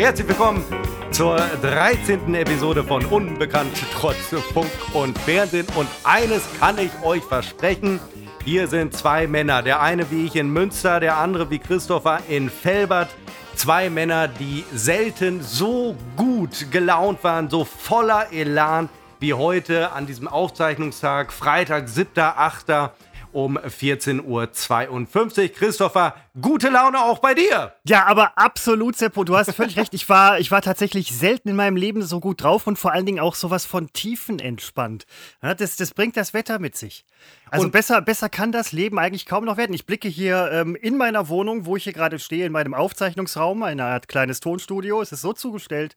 herzlich willkommen zur 13. Episode von Unbekannt trotz Funk und Fernsehen. Und eines kann ich euch versprechen. Hier sind zwei Männer. Der eine wie ich in Münster, der andere wie Christopher in Felbert. Zwei Männer, die selten so gut gelaunt waren, so voller Elan wie heute an diesem Aufzeichnungstag, Freitag, 7.8 um 14.52 Uhr. Christopher, gute Laune auch bei dir. Ja, aber absolut, Seppo, du hast völlig recht. Ich war, ich war tatsächlich selten in meinem Leben so gut drauf und vor allen Dingen auch sowas von tiefenentspannt. Ja, das, das bringt das Wetter mit sich. Also besser, besser kann das Leben eigentlich kaum noch werden. Ich blicke hier ähm, in meiner Wohnung, wo ich hier gerade stehe, in meinem Aufzeichnungsraum, eine Art kleines Tonstudio. Es ist so zugestellt,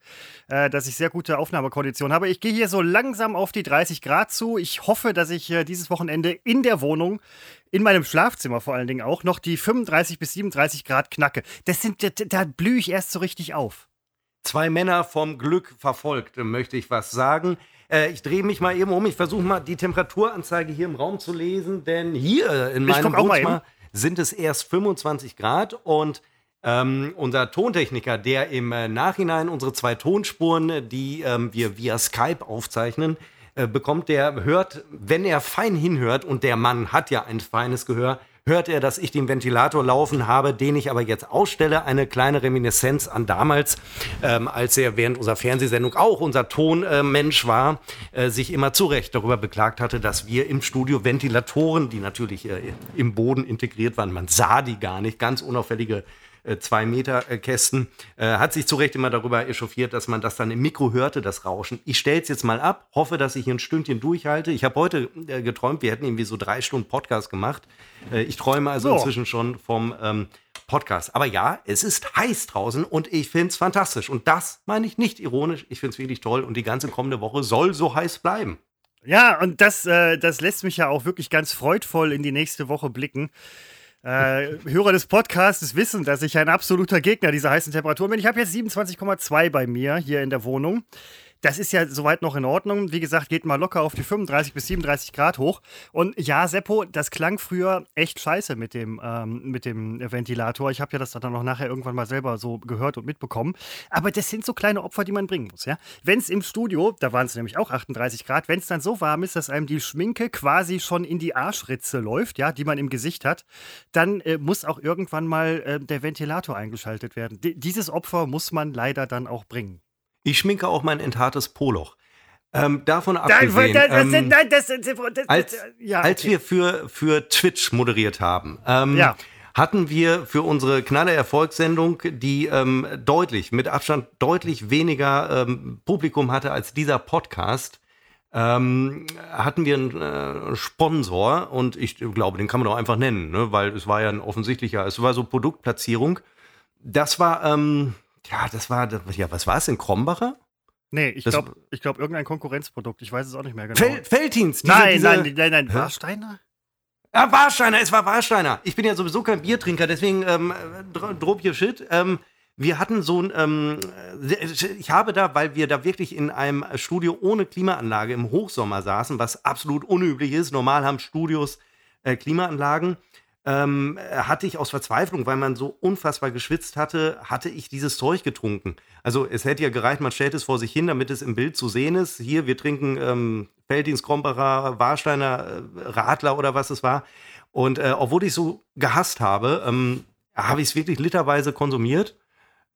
äh, dass ich sehr gute Aufnahmekonditionen habe. Ich gehe hier so langsam auf die 30 Grad zu. Ich hoffe, dass ich äh, dieses Wochenende in der Wohnung in meinem Schlafzimmer vor allen Dingen auch noch die 35 bis 37 Grad knacke. Das sind, da, da blühe ich erst so richtig auf. Zwei Männer vom Glück verfolgt, möchte ich was sagen. Äh, ich drehe mich mal eben um. Ich versuche mal die Temperaturanzeige hier im Raum zu lesen, denn hier in meinem Wohnzimmer sind es erst 25 Grad und ähm, unser Tontechniker, der im äh, Nachhinein unsere zwei Tonspuren, die ähm, wir via Skype aufzeichnen, äh, bekommt, der hört, wenn er fein hinhört, und der Mann hat ja ein feines Gehör, hört er, dass ich den Ventilator laufen habe, den ich aber jetzt ausstelle. Eine kleine Reminiszenz an damals, ähm, als er während unserer Fernsehsendung auch unser Tonmensch äh, war, äh, sich immer zu Recht darüber beklagt hatte, dass wir im Studio Ventilatoren, die natürlich äh, im Boden integriert waren, man sah die gar nicht, ganz unauffällige zwei Meter äh, Kästen, äh, hat sich zu Recht immer darüber echauffiert, dass man das dann im Mikro hörte, das Rauschen. Ich stelle es jetzt mal ab, hoffe, dass ich hier ein Stündchen durchhalte. Ich habe heute äh, geträumt, wir hätten irgendwie so drei Stunden Podcast gemacht. Äh, ich träume also so. inzwischen schon vom ähm, Podcast. Aber ja, es ist heiß draußen und ich finde es fantastisch. Und das meine ich nicht ironisch. Ich finde es wirklich toll und die ganze kommende Woche soll so heiß bleiben. Ja, und das, äh, das lässt mich ja auch wirklich ganz freudvoll in die nächste Woche blicken. Äh, Hörer des Podcasts wissen, dass ich ein absoluter Gegner dieser heißen Temperaturen bin. Ich habe jetzt 27,2 bei mir hier in der Wohnung. Das ist ja soweit noch in Ordnung. Wie gesagt, geht mal locker auf die 35 bis 37 Grad hoch. Und ja, Seppo, das klang früher echt scheiße mit dem, ähm, mit dem Ventilator. Ich habe ja das dann noch nachher irgendwann mal selber so gehört und mitbekommen. Aber das sind so kleine Opfer, die man bringen muss. Ja? Wenn es im Studio, da waren es nämlich auch 38 Grad, wenn es dann so warm ist, dass einem die Schminke quasi schon in die Arschritze läuft, ja, die man im Gesicht hat, dann äh, muss auch irgendwann mal äh, der Ventilator eingeschaltet werden. D dieses Opfer muss man leider dann auch bringen. Ich schminke auch mein enthartes Poloch. Ähm, davon abgesehen, ähm, als, wir für, für Twitch moderiert haben, ähm, ja. hatten wir für unsere knalle Erfolgssendung, die ähm, deutlich, mit Abstand deutlich weniger ähm, Publikum hatte als dieser Podcast, ähm, hatten wir einen äh, Sponsor und ich glaube, den kann man auch einfach nennen, ne? weil es war ja ein offensichtlicher, es war so Produktplatzierung. Das war, ähm, ja, das war, ja, was war es denn? Krombacher? Nee, ich glaube, ich glaub, irgendein Konkurrenzprodukt. Ich weiß es auch nicht mehr genau. Fel Feltins? Diese, nein, diese, nein, nein, nein, Warsteiner? Ja, Warsteiner, es war Warsteiner. Ich bin ja sowieso kein Biertrinker, deswegen ähm, drop your shit. Ähm, wir hatten so ein, ähm, ich habe da, weil wir da wirklich in einem Studio ohne Klimaanlage im Hochsommer saßen, was absolut unüblich ist. Normal haben Studios äh, Klimaanlagen ähm, hatte ich aus Verzweiflung, weil man so unfassbar geschwitzt hatte, hatte ich dieses Zeug getrunken. Also es hätte ja gereicht, man stellt es vor sich hin, damit es im Bild zu sehen ist. Hier, wir trinken ähm, Feldins, Krombacher, Warsteiner, äh, Radler oder was es war. Und äh, obwohl ich so gehasst habe, ähm, habe ich es wirklich literweise konsumiert.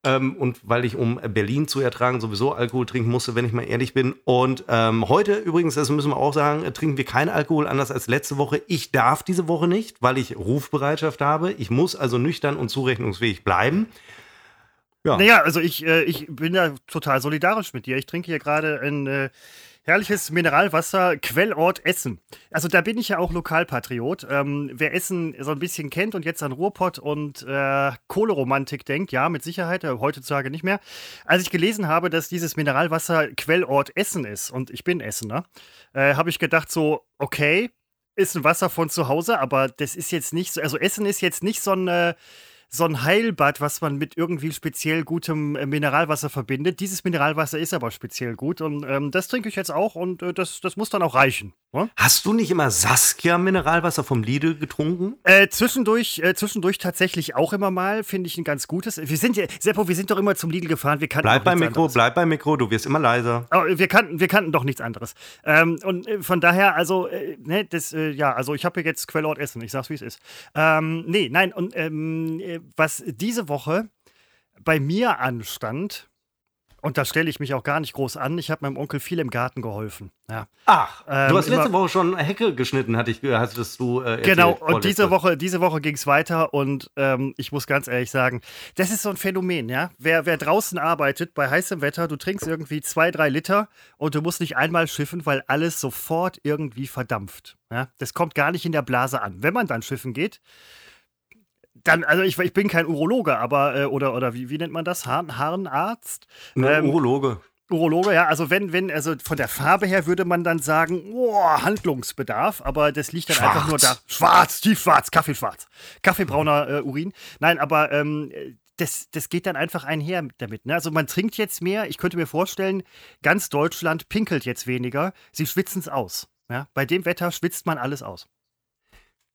Ähm, und weil ich, um Berlin zu ertragen, sowieso Alkohol trinken musste, wenn ich mal ehrlich bin. Und ähm, heute übrigens, das müssen wir auch sagen, trinken wir keinen Alkohol, anders als letzte Woche. Ich darf diese Woche nicht, weil ich Rufbereitschaft habe. Ich muss also nüchtern und zurechnungsfähig bleiben. Ja. Naja, also ich, äh, ich bin ja total solidarisch mit dir. Ich trinke hier gerade ein äh, herrliches Mineralwasser, Quellort Essen. Also da bin ich ja auch Lokalpatriot. Ähm, wer Essen so ein bisschen kennt und jetzt an Ruhrpott und äh, Kohleromantik denkt, ja, mit Sicherheit, äh, heutzutage nicht mehr. Als ich gelesen habe, dass dieses Mineralwasser Quellort Essen ist und ich bin Essener, äh, habe ich gedacht so, okay, ist ein Wasser von zu Hause, aber das ist jetzt nicht so, also Essen ist jetzt nicht so ein so ein Heilbad, was man mit irgendwie speziell gutem äh, Mineralwasser verbindet. Dieses Mineralwasser ist aber speziell gut und ähm, das trinke ich jetzt auch und äh, das, das muss dann auch reichen. Ne? Hast du nicht immer Saskia Mineralwasser vom Lidl getrunken? Äh, zwischendurch, äh, zwischendurch tatsächlich auch immer mal, finde ich ein ganz gutes. Wir sind ja, Seppo, wir sind doch immer zum Lidl gefahren. Wir kannten bleib beim Mikro, anderes. bleib beim Mikro, du wirst immer leiser. Aber wir kannten, wir kannten doch nichts anderes. Ähm, und äh, von daher, also, äh, ne, das, ja, also ich habe hier jetzt Quellort Essen, ich sag's wie es ist. Ähm, nee, nein, und ähm, was diese Woche bei mir anstand, und da stelle ich mich auch gar nicht groß an. Ich habe meinem Onkel viel im Garten geholfen. Ja. Ach, ähm, du hast letzte Woche schon Hecke geschnitten, hatte ich, hattest du äh, Genau, und diese Woche, diese Woche ging es weiter und ähm, ich muss ganz ehrlich sagen, das ist so ein Phänomen, ja. Wer, wer draußen arbeitet bei heißem Wetter, du trinkst irgendwie zwei, drei Liter und du musst nicht einmal schiffen, weil alles sofort irgendwie verdampft. Ja? Das kommt gar nicht in der Blase an. Wenn man dann schiffen geht, dann, also ich, ich bin kein Urologe, aber, äh, oder, oder wie, wie nennt man das? Haar, Haarenarzt? Ähm, Urologe. Urologe, ja, also wenn, wenn, also von der Farbe her würde man dann sagen, oh, Handlungsbedarf, aber das liegt dann schwarz. einfach nur da. Schwarz, tiefschwarz, Kaffeeschwarz. Kaffeebrauner äh, Urin. Nein, aber ähm, das, das geht dann einfach einher damit. Ne? Also man trinkt jetzt mehr, ich könnte mir vorstellen, ganz Deutschland pinkelt jetzt weniger, sie schwitzen es aus. Ja? Bei dem Wetter schwitzt man alles aus.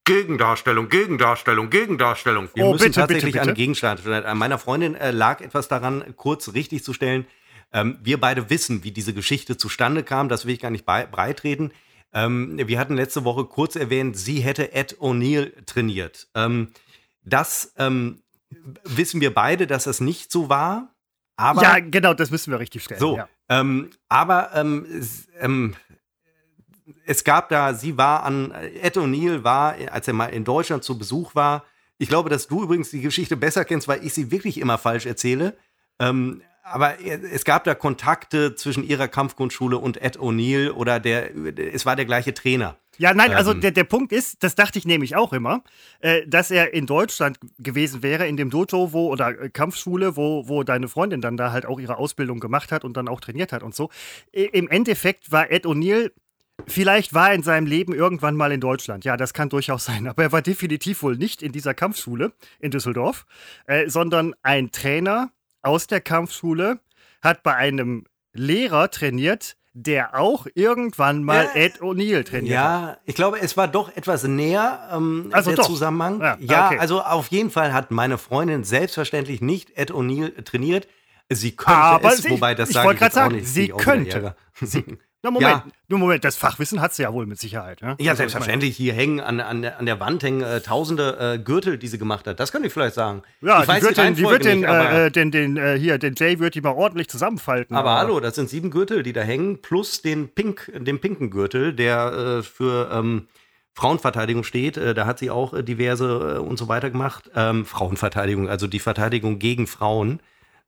Gegendarstellung, Gegendarstellung, Gegendarstellung. Wir oh, müssen bitte, tatsächlich bitte, bitte. eine Gegendarstellung. Meiner Freundin äh, lag etwas daran, kurz richtig zu stellen. Ähm, wir beide wissen, wie diese Geschichte zustande kam. Das will ich gar nicht breitreden. Ähm, wir hatten letzte Woche kurz erwähnt, sie hätte Ed O'Neill trainiert. Ähm, das ähm, wissen wir beide, dass das nicht so war. Aber, ja, genau, das müssen wir richtig stellen. So, ja. Ähm, aber ähm, es gab da, sie war an, Ed O'Neill war, als er mal in Deutschland zu Besuch war, ich glaube, dass du übrigens die Geschichte besser kennst, weil ich sie wirklich immer falsch erzähle. Ähm, aber es gab da Kontakte zwischen ihrer Kampfkunstschule und Ed O'Neill oder der, es war der gleiche Trainer. Ja, nein, also ähm, der, der Punkt ist, das dachte ich nämlich auch immer, äh, dass er in Deutschland gewesen wäre, in dem Dojo, wo, oder äh, Kampfschule, wo, wo deine Freundin dann da halt auch ihre Ausbildung gemacht hat und dann auch trainiert hat und so. Im Endeffekt war Ed O'Neill Vielleicht war er in seinem Leben irgendwann mal in Deutschland. Ja, das kann durchaus sein. Aber er war definitiv wohl nicht in dieser Kampfschule in Düsseldorf, äh, sondern ein Trainer aus der Kampfschule hat bei einem Lehrer trainiert, der auch irgendwann mal ja, Ed O'Neill trainiert ja, hat. ich glaube, es war doch etwas näher ähm, also der doch. Zusammenhang. Ja, ja okay. also auf jeden Fall hat meine Freundin selbstverständlich nicht Ed O'Neill trainiert. Sie könnte Aber es, sie, wobei das ich sage ich jetzt sagen, auch nicht. Sie könnte. Sie, Na, Moment, ja. nur Moment, das Fachwissen hat sie ja wohl mit Sicherheit. Ne? Ja, also, selbstverständlich. Hier hängen an, an, der, an der Wand hängen äh, tausende äh, Gürtel, die sie gemacht hat. Das könnte ich vielleicht sagen. Ja, ich die wird, den, die wird den, nicht, äh, den, den, äh, hier, den Jay wird die mal ordentlich zusammenfalten. Aber, aber, hallo, das sind sieben Gürtel, die da hängen, plus den Pink, den pinken Gürtel, der äh, für ähm, Frauenverteidigung steht. Äh, da hat sie auch diverse und so weiter gemacht. Ähm, Frauenverteidigung, also die Verteidigung gegen Frauen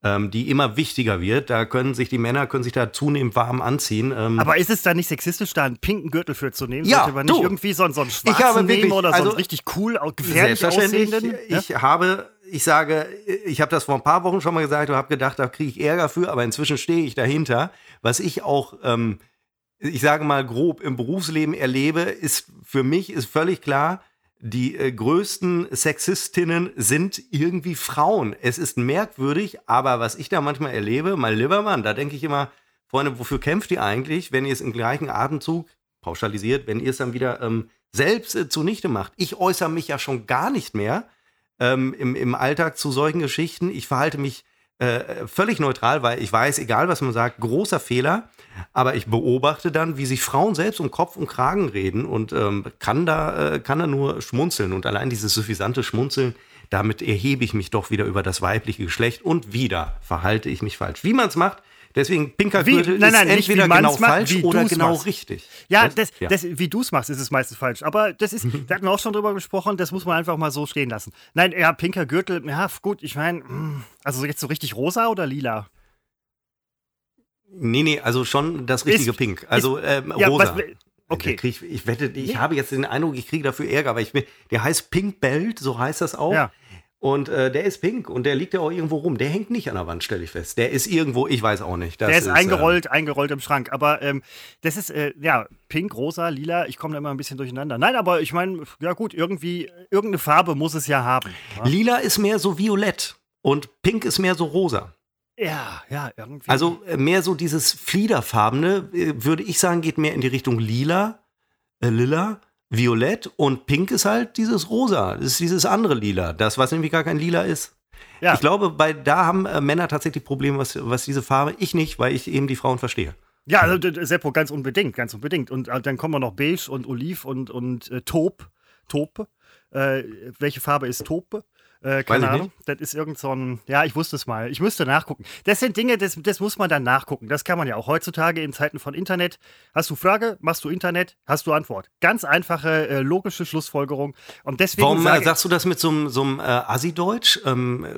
ähm, die immer wichtiger wird. Da können sich die Männer können sich da zunehmend warm anziehen. Ähm Aber ist es da nicht sexistisch, da einen pinken Gürtel für zu nehmen? Ja, Sollte man nicht irgendwie so, so einen schwarzen ich habe wirklich, nehmen oder also, so einen richtig cool, gefährlich aussehenden? Ich ja? habe ich sage, ich habe das vor ein paar Wochen schon mal gesagt und habe gedacht, da kriege ich Ärger für, aber inzwischen stehe ich dahinter. Was ich auch, ähm, ich sage mal grob im Berufsleben erlebe, ist für mich ist völlig klar, die äh, größten Sexistinnen sind irgendwie Frauen. Es ist merkwürdig, aber was ich da manchmal erlebe, mein lieber Mann, da denke ich immer, Freunde, wofür kämpft ihr eigentlich, wenn ihr es im gleichen Atemzug pauschalisiert, wenn ihr es dann wieder ähm, selbst äh, zunichte macht? Ich äußere mich ja schon gar nicht mehr ähm, im, im Alltag zu solchen Geschichten. Ich verhalte mich äh, völlig neutral, weil ich weiß, egal was man sagt, großer Fehler. Aber ich beobachte dann, wie sich Frauen selbst um Kopf und Kragen reden und ähm, kann, da, äh, kann da nur schmunzeln. Und allein dieses suffisante Schmunzeln, damit erhebe ich mich doch wieder über das weibliche Geschlecht und wieder verhalte ich mich falsch. Wie man es macht, Deswegen pinker Gürtel nein, nein, ist entweder genau falsch oder genau machst. richtig. Ja, das, ja. Das, wie du es machst, ist es meistens falsch. Aber das ist, da hatten wir auch schon drüber gesprochen, das muss man einfach mal so stehen lassen. Nein, ja, pinker Gürtel, ja, gut, ich meine, hm, also jetzt so richtig rosa oder lila? Nee, nee, also schon das richtige ist, Pink. Also ähm, ja, rosa. Was, okay. Ich, ich wette, ich nee. habe jetzt den Eindruck, ich kriege dafür Ärger, aber ich der heißt Pink Belt, so heißt das auch. Ja. Und äh, der ist pink und der liegt ja auch irgendwo rum. Der hängt nicht an der Wand, stelle ich fest. Der ist irgendwo, ich weiß auch nicht. Das der ist, ist eingerollt, äh, eingerollt im Schrank. Aber ähm, das ist, äh, ja, pink, rosa, lila. Ich komme da immer ein bisschen durcheinander. Nein, aber ich meine, ja gut, irgendwie, irgendeine Farbe muss es ja haben. Ja? Lila ist mehr so violett und pink ist mehr so rosa. Ja, ja, irgendwie. Also äh, mehr so dieses Fliederfarbene, äh, würde ich sagen, geht mehr in die Richtung lila, äh, lila violett und pink ist halt dieses rosa. Das ist dieses andere lila. Das, was nämlich gar kein lila ist. Ja. Ich glaube, bei, da haben äh, Männer tatsächlich Probleme, was, was diese Farbe. Ich nicht, weil ich eben die Frauen verstehe. Ja, also, Seppo, ganz unbedingt, ganz unbedingt. Und äh, dann kommen wir noch beige und oliv und, und äh, taub. Taupe. Äh, welche Farbe ist Taupe? Äh, keine Ahnung. Das ist irgend so ein. Ja, ich wusste es mal. Ich müsste nachgucken. Das sind Dinge, das, das muss man dann nachgucken. Das kann man ja auch heutzutage in Zeiten von Internet. Hast du Frage, machst du Internet, hast du Antwort. Ganz einfache, äh, logische Schlussfolgerung. Und deswegen. Warum sage, sagst du das mit so einem äh, Assi-Deutsch? Ähm, äh,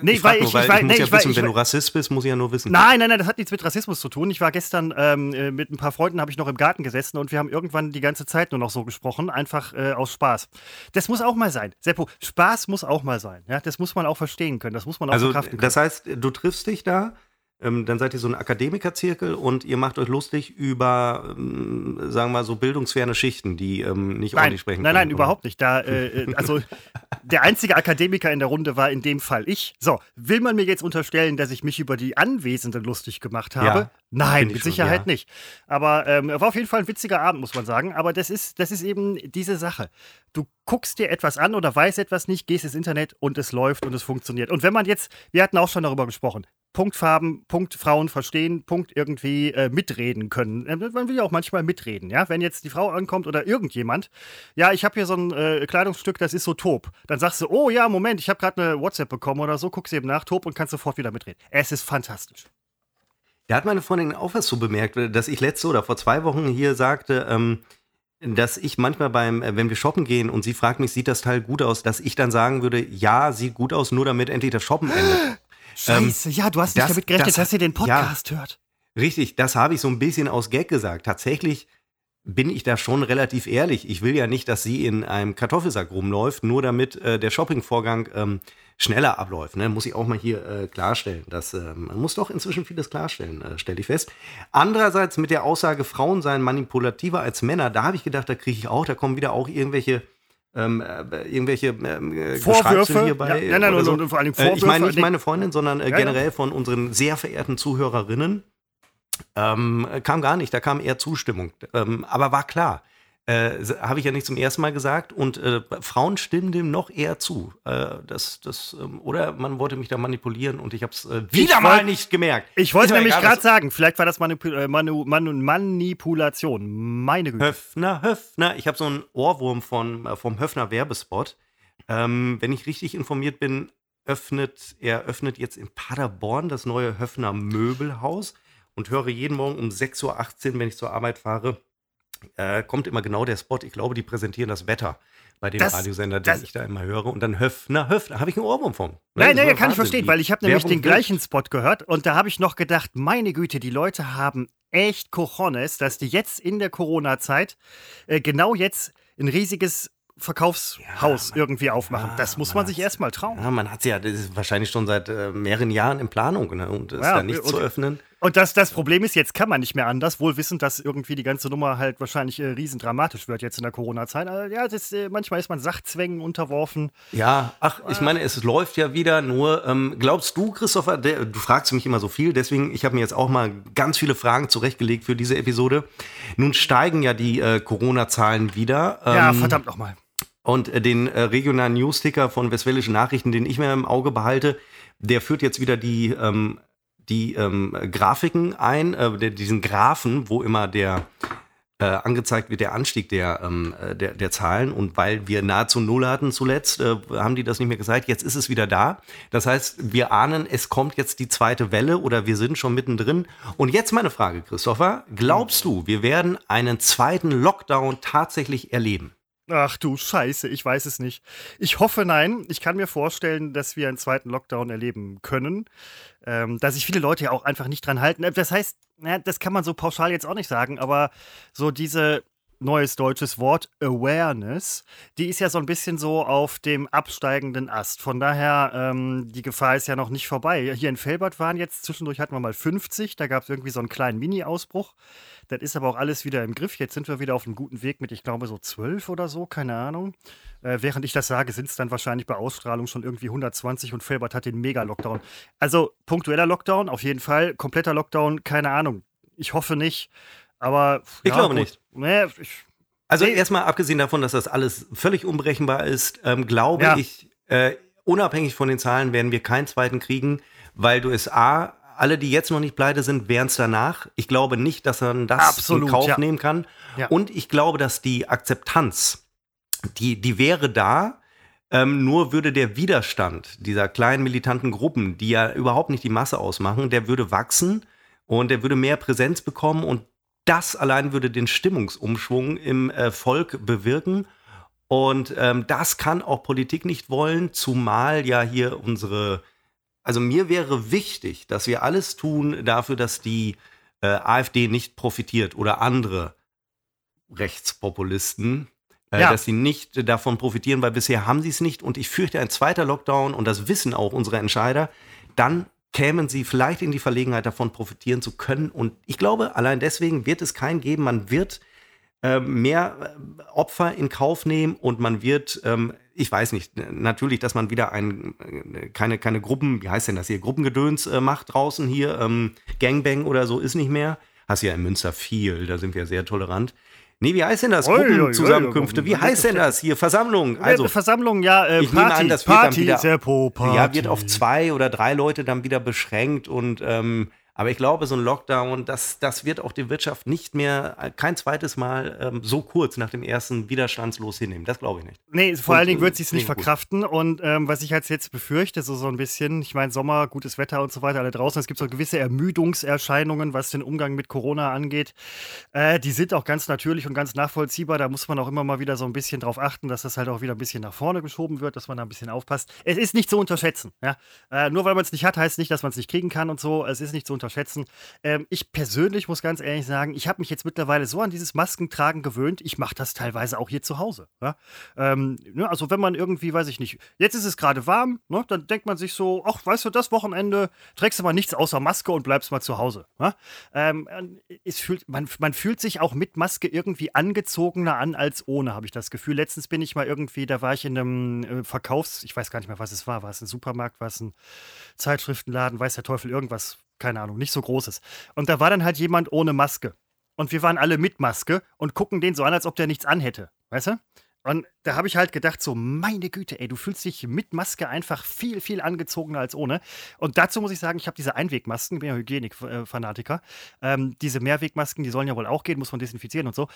nee, ich weil ich, nur, weil ich, ich, muss nee, ja wissen, ich, wenn du Rassist bist, muss ich ja nur wissen. Nein, nein, nein, das hat nichts mit Rassismus zu tun. Ich war gestern ähm, äh, mit ein paar Freunden, habe ich noch im Garten gesessen und wir haben irgendwann die ganze Zeit nur noch so gesprochen, einfach äh, aus Spaß. Das muss auch mal sein. Seppo, Spaß muss auch mal sein. Ja? das muss man auch verstehen können, das muss man auch also. Das heißt, du triffst dich da, ähm, dann seid ihr so ein Akademikerzirkel und ihr macht euch lustig über, ähm, sagen wir mal, so bildungsferne Schichten, die ähm, nicht nein, ordentlich sprechen Nein, können, nein, oder? überhaupt nicht. Da, äh, äh also der einzige Akademiker in der Runde war in dem Fall ich. So, will man mir jetzt unterstellen, dass ich mich über die Anwesenden lustig gemacht habe? Ja, nein, mit Sicherheit schon, ja. nicht. Aber ähm, war auf jeden Fall ein witziger Abend, muss man sagen. Aber das ist, das ist eben diese Sache. Du guckst dir etwas an oder weißt etwas nicht, gehst ins Internet und es läuft und es funktioniert. Und wenn man jetzt, wir hatten auch schon darüber gesprochen, Punktfarben, Punkt Frauen verstehen, Punkt irgendwie äh, mitreden können. Äh, man will ja auch manchmal mitreden, ja. Wenn jetzt die Frau ankommt oder irgendjemand, ja, ich habe hier so ein äh, Kleidungsstück, das ist so top. Dann sagst du, oh ja, Moment, ich habe gerade eine WhatsApp bekommen oder so, guckst eben nach, top und kannst sofort wieder mitreden. Es ist fantastisch. Da hat meine Freundin auch was so bemerkt, dass ich letzte oder vor zwei Wochen hier sagte, ähm, dass ich manchmal beim, äh, wenn wir shoppen gehen und sie fragt mich, sieht das Teil gut aus, dass ich dann sagen würde, ja, sieht gut aus, nur damit endlich das Shoppen endet. Scheiße, ähm, ja, du hast nicht das, damit gerechnet, das, dass ihr den Podcast ja, hört. Richtig, das habe ich so ein bisschen aus Gag gesagt. Tatsächlich bin ich da schon relativ ehrlich. Ich will ja nicht, dass sie in einem Kartoffelsack rumläuft, nur damit äh, der Shoppingvorgang ähm, schneller abläuft. Ne? Muss ich auch mal hier äh, klarstellen. Dass, äh, man muss doch inzwischen vieles klarstellen, äh, stelle ich fest. Andererseits mit der Aussage, Frauen seien manipulativer als Männer, da habe ich gedacht, da kriege ich auch, da kommen wieder auch irgendwelche ähm, äh, irgendwelche ähm, äh, Vorwürfe hierbei. Ja, nein, nein, so. und vor allem Vorwürfe. Äh, ich meine nicht meine Freundin, sondern äh, generell von unseren sehr verehrten Zuhörerinnen. Ähm, kam gar nicht, da kam eher Zustimmung. Ähm, aber war klar, äh, Habe ich ja nicht zum ersten Mal gesagt. Und äh, Frauen stimmen dem noch eher zu. Äh, das, das, ähm, oder man wollte mich da manipulieren und ich habe es äh, wieder mal nicht gemerkt. Ich wollte nämlich gerade sagen, vielleicht war das Manip äh, Manu Manu Manipulation. Meine Güte. Höfner, Höfner. Ich habe so einen Ohrwurm von, äh, vom Höfner Werbespot. Ähm, wenn ich richtig informiert bin, öffnet er öffnet jetzt in Paderborn das neue Höfner Möbelhaus und höre jeden Morgen um 6.18 Uhr, wenn ich zur Arbeit fahre, äh, kommt immer genau der Spot. Ich glaube, die präsentieren das Wetter bei dem das, Radiosender, den das, ich da immer höre. Und dann Höfner, Höfner, habe ich einen Ohrwurm von. Nein, nein, kann ich verstehen, weil ich habe nämlich den gleichen Spot gehört und da habe ich noch gedacht, meine Güte, die Leute haben echt Cojones, dass die jetzt in der Corona-Zeit äh, genau jetzt ein riesiges Verkaufshaus ja, irgendwie aufmachen. Ja, das muss man, man sich erstmal trauen. Ja, man hat es ja das ist wahrscheinlich schon seit äh, mehreren Jahren in Planung ne? und es ja, da nicht und, zu öffnen. Und das, das Problem ist, jetzt kann man nicht mehr anders, wohl wissend, dass irgendwie die ganze Nummer halt wahrscheinlich äh, riesendramatisch wird jetzt in der Corona-Zeit. Also, ja, das, äh, manchmal ist man Sachzwängen unterworfen. Ja, ach, ich meine, es läuft ja wieder. Nur, ähm, glaubst du, Christopher, der, du fragst mich immer so viel, deswegen, ich habe mir jetzt auch mal ganz viele Fragen zurechtgelegt für diese Episode. Nun steigen ja die äh, Corona-Zahlen wieder. Ähm, ja, verdammt nochmal. Und äh, den äh, regionalen Newsticker von Westfälischen Nachrichten, den ich mir im Auge behalte, der führt jetzt wieder die, ähm, die ähm, Grafiken ein, äh, diesen Graphen, wo immer der äh, angezeigt wird, der Anstieg der, ähm, äh, der, der Zahlen. Und weil wir nahezu null hatten zuletzt, äh, haben die das nicht mehr gesagt. Jetzt ist es wieder da. Das heißt, wir ahnen, es kommt jetzt die zweite Welle oder wir sind schon mittendrin. Und jetzt meine Frage, Christopher. Glaubst du, wir werden einen zweiten Lockdown tatsächlich erleben? Ach du Scheiße, ich weiß es nicht. Ich hoffe nein. Ich kann mir vorstellen, dass wir einen zweiten Lockdown erleben können. Ähm, dass sich viele Leute ja auch einfach nicht dran halten. Das heißt, ja, das kann man so pauschal jetzt auch nicht sagen, aber so diese, neues deutsches Wort, Awareness, die ist ja so ein bisschen so auf dem absteigenden Ast. Von daher, ähm, die Gefahr ist ja noch nicht vorbei. Hier in Felbert waren jetzt, zwischendurch hatten wir mal 50, da gab es irgendwie so einen kleinen Mini-Ausbruch. Das ist aber auch alles wieder im Griff. Jetzt sind wir wieder auf einem guten Weg mit, ich glaube, so 12 oder so, keine Ahnung. Äh, während ich das sage, sind es dann wahrscheinlich bei Ausstrahlung schon irgendwie 120 und Felbert hat den Mega-Lockdown. Also punktueller Lockdown, auf jeden Fall. Kompletter Lockdown, keine Ahnung. Ich hoffe nicht. Aber. Ich ja, glaube gut. nicht. Nee, ich, also nee. erstmal abgesehen davon, dass das alles völlig unberechenbar ist, ähm, glaube ja. ich, äh, unabhängig von den Zahlen werden wir keinen zweiten kriegen, weil du es A, alle, die jetzt noch nicht pleite sind, wären es danach. Ich glaube nicht, dass man das Absolut, in Kauf ja. nehmen kann. Ja. Und ich glaube, dass die Akzeptanz, die, die wäre da, ähm, nur würde der Widerstand dieser kleinen militanten Gruppen, die ja überhaupt nicht die Masse ausmachen, der würde wachsen und der würde mehr Präsenz bekommen und das allein würde den Stimmungsumschwung im äh, Volk bewirken. Und ähm, das kann auch Politik nicht wollen, zumal ja hier unsere, also mir wäre wichtig, dass wir alles tun dafür, dass die äh, AfD nicht profitiert oder andere Rechtspopulisten, äh, ja. dass sie nicht davon profitieren, weil bisher haben sie es nicht. Und ich fürchte, ein zweiter Lockdown, und das wissen auch unsere Entscheider, dann kämen sie vielleicht in die Verlegenheit, davon profitieren zu können. Und ich glaube, allein deswegen wird es keinen geben. Man wird äh, mehr äh, Opfer in Kauf nehmen und man wird, ähm, ich weiß nicht, natürlich, dass man wieder ein, äh, keine, keine Gruppen, wie heißt denn das hier, Gruppengedöns äh, macht draußen hier, ähm, Gangbang oder so ist nicht mehr. Hast ja in Münster viel, da sind wir sehr tolerant. Nee, wie heißt denn das? Gruppenzusammenkünfte. Wie heißt denn das hier? Versammlung. Also Versammlung, ja. Äh, ich Party, nehme an, das Party, wird dann wieder, ja, wird auf zwei oder drei Leute dann wieder beschränkt und ähm, aber ich glaube, so ein Lockdown, das, das wird auch die Wirtschaft nicht mehr äh, kein zweites Mal ähm, so kurz nach dem ersten widerstandslos hinnehmen. Das glaube ich nicht. Nee, vor und, allen Dingen wird sie es nicht verkraften. Gut. Und ähm, was ich halt jetzt befürchte, so, so ein bisschen, ich meine, Sommer, gutes Wetter und so weiter, alle draußen, es gibt so gewisse Ermüdungserscheinungen, was den Umgang mit Corona angeht. Äh, die sind auch ganz natürlich und ganz nachvollziehbar. Da muss man auch immer mal wieder so ein bisschen drauf achten, dass das halt auch wieder ein bisschen nach vorne geschoben wird, dass man da ein bisschen aufpasst. Es ist nicht zu unterschätzen. Ja? Äh, nur weil man es nicht hat, heißt nicht, dass man es nicht kriegen kann und so. Es ist nicht zu unterschätzen unterschätzen. Ähm, ich persönlich muss ganz ehrlich sagen, ich habe mich jetzt mittlerweile so an dieses Maskentragen gewöhnt, ich mache das teilweise auch hier zu Hause. Ja? Ähm, ne, also wenn man irgendwie, weiß ich nicht, jetzt ist es gerade warm, ne, dann denkt man sich so, ach, weißt du, das Wochenende trägst du mal nichts außer Maske und bleibst mal zu Hause. Ja? Ähm, es fühlt, man, man fühlt sich auch mit Maske irgendwie angezogener an als ohne, habe ich das Gefühl. Letztens bin ich mal irgendwie, da war ich in einem äh, Verkaufs-, ich weiß gar nicht mehr, was es war, war es ein Supermarkt, war es ein Zeitschriftenladen, weiß der Teufel, irgendwas keine Ahnung, nicht so großes. Und da war dann halt jemand ohne Maske. Und wir waren alle mit Maske und gucken den so an, als ob der nichts anhätte. Weißt du? Und da habe ich halt gedacht, so, meine Güte, ey, du fühlst dich mit Maske einfach viel, viel angezogener als ohne. Und dazu muss ich sagen, ich habe diese Einwegmasken, bin ja Hygienik-Fanatiker. Ähm, diese Mehrwegmasken, die sollen ja wohl auch gehen, muss man desinfizieren und so.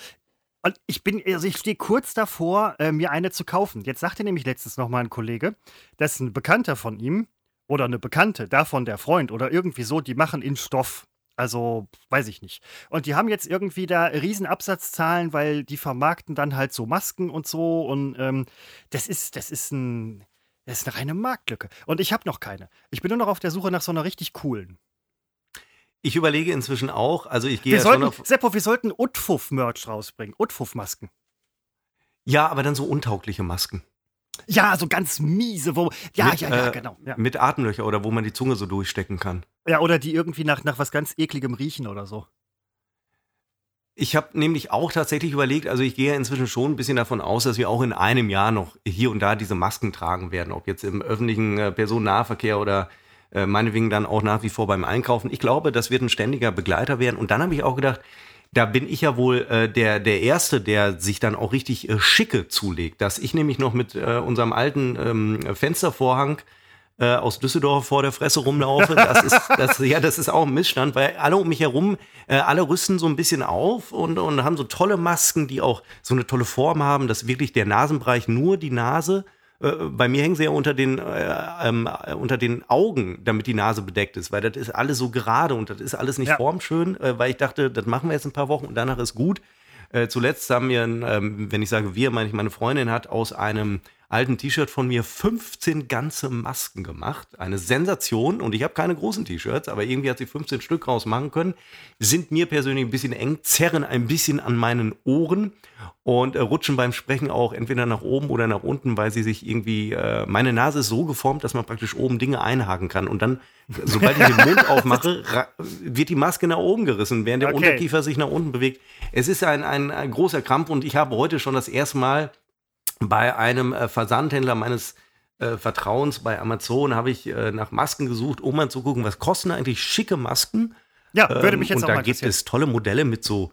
Und ich bin, also ich stehe kurz davor, äh, mir eine zu kaufen. Jetzt sagte nämlich letztens noch mal ein Kollege, dass ein Bekannter von ihm oder eine Bekannte, davon der Freund oder irgendwie so, die machen in Stoff. Also, weiß ich nicht. Und die haben jetzt irgendwie da riesen Absatzzahlen, weil die vermarkten dann halt so Masken und so. Und ähm, das ist, das ist ein, das ist eine reine Marktlücke. Und ich habe noch keine. Ich bin nur noch auf der Suche nach so einer richtig coolen. Ich überlege inzwischen auch, also ich gehe wir sollten, auf Seppo, wir sollten Utfuff-Merch rausbringen. Utfuff-Masken. Ja, aber dann so untaugliche Masken. Ja, so ganz miese, wo. Ja, mit, ja, ja, äh, genau. Ja. Mit Atemlöcher oder wo man die Zunge so durchstecken kann. Ja, oder die irgendwie nach, nach was ganz ekligem riechen oder so. Ich habe nämlich auch tatsächlich überlegt, also ich gehe inzwischen schon ein bisschen davon aus, dass wir auch in einem Jahr noch hier und da diese Masken tragen werden, ob jetzt im öffentlichen äh, Personennahverkehr oder äh, meinetwegen dann auch nach wie vor beim Einkaufen. Ich glaube, das wird ein ständiger Begleiter werden. Und dann habe ich auch gedacht, da bin ich ja wohl äh, der, der Erste, der sich dann auch richtig äh, schicke zulegt. Dass ich nämlich noch mit äh, unserem alten ähm, Fenstervorhang äh, aus Düsseldorf vor der Fresse rumlaufe. Das ist, das, ja, das ist auch ein Missstand, weil alle um mich herum, äh, alle rüsten so ein bisschen auf und, und haben so tolle Masken, die auch so eine tolle Form haben, dass wirklich der Nasenbereich nur die Nase äh, bei mir hängen sie ja unter den, äh, ähm, unter den Augen, damit die Nase bedeckt ist, weil das ist alles so gerade und das ist alles nicht ja. formschön, äh, weil ich dachte, das machen wir jetzt ein paar Wochen und danach ist gut. Äh, zuletzt haben wir, ähm, wenn ich sage wir, meine ich, meine Freundin hat aus einem alten T-Shirt von mir 15 ganze Masken gemacht. Eine Sensation. Und ich habe keine großen T-Shirts, aber irgendwie hat sie 15 Stück rausmachen können. Sind mir persönlich ein bisschen eng, zerren ein bisschen an meinen Ohren und äh, rutschen beim Sprechen auch entweder nach oben oder nach unten, weil sie sich irgendwie, äh, meine Nase ist so geformt, dass man praktisch oben Dinge einhaken kann. Und dann, sobald ich den Mund aufmache, wird die Maske nach oben gerissen, während der okay. Unterkiefer sich nach unten bewegt. Es ist ein, ein, ein großer Krampf und ich habe heute schon das erste Mal bei einem äh, Versandhändler meines äh, Vertrauens bei Amazon habe ich äh, nach Masken gesucht, um mal zu gucken, was kosten eigentlich schicke Masken. Ja, würde mich jetzt ähm, Und da gibt es tolle Modelle mit so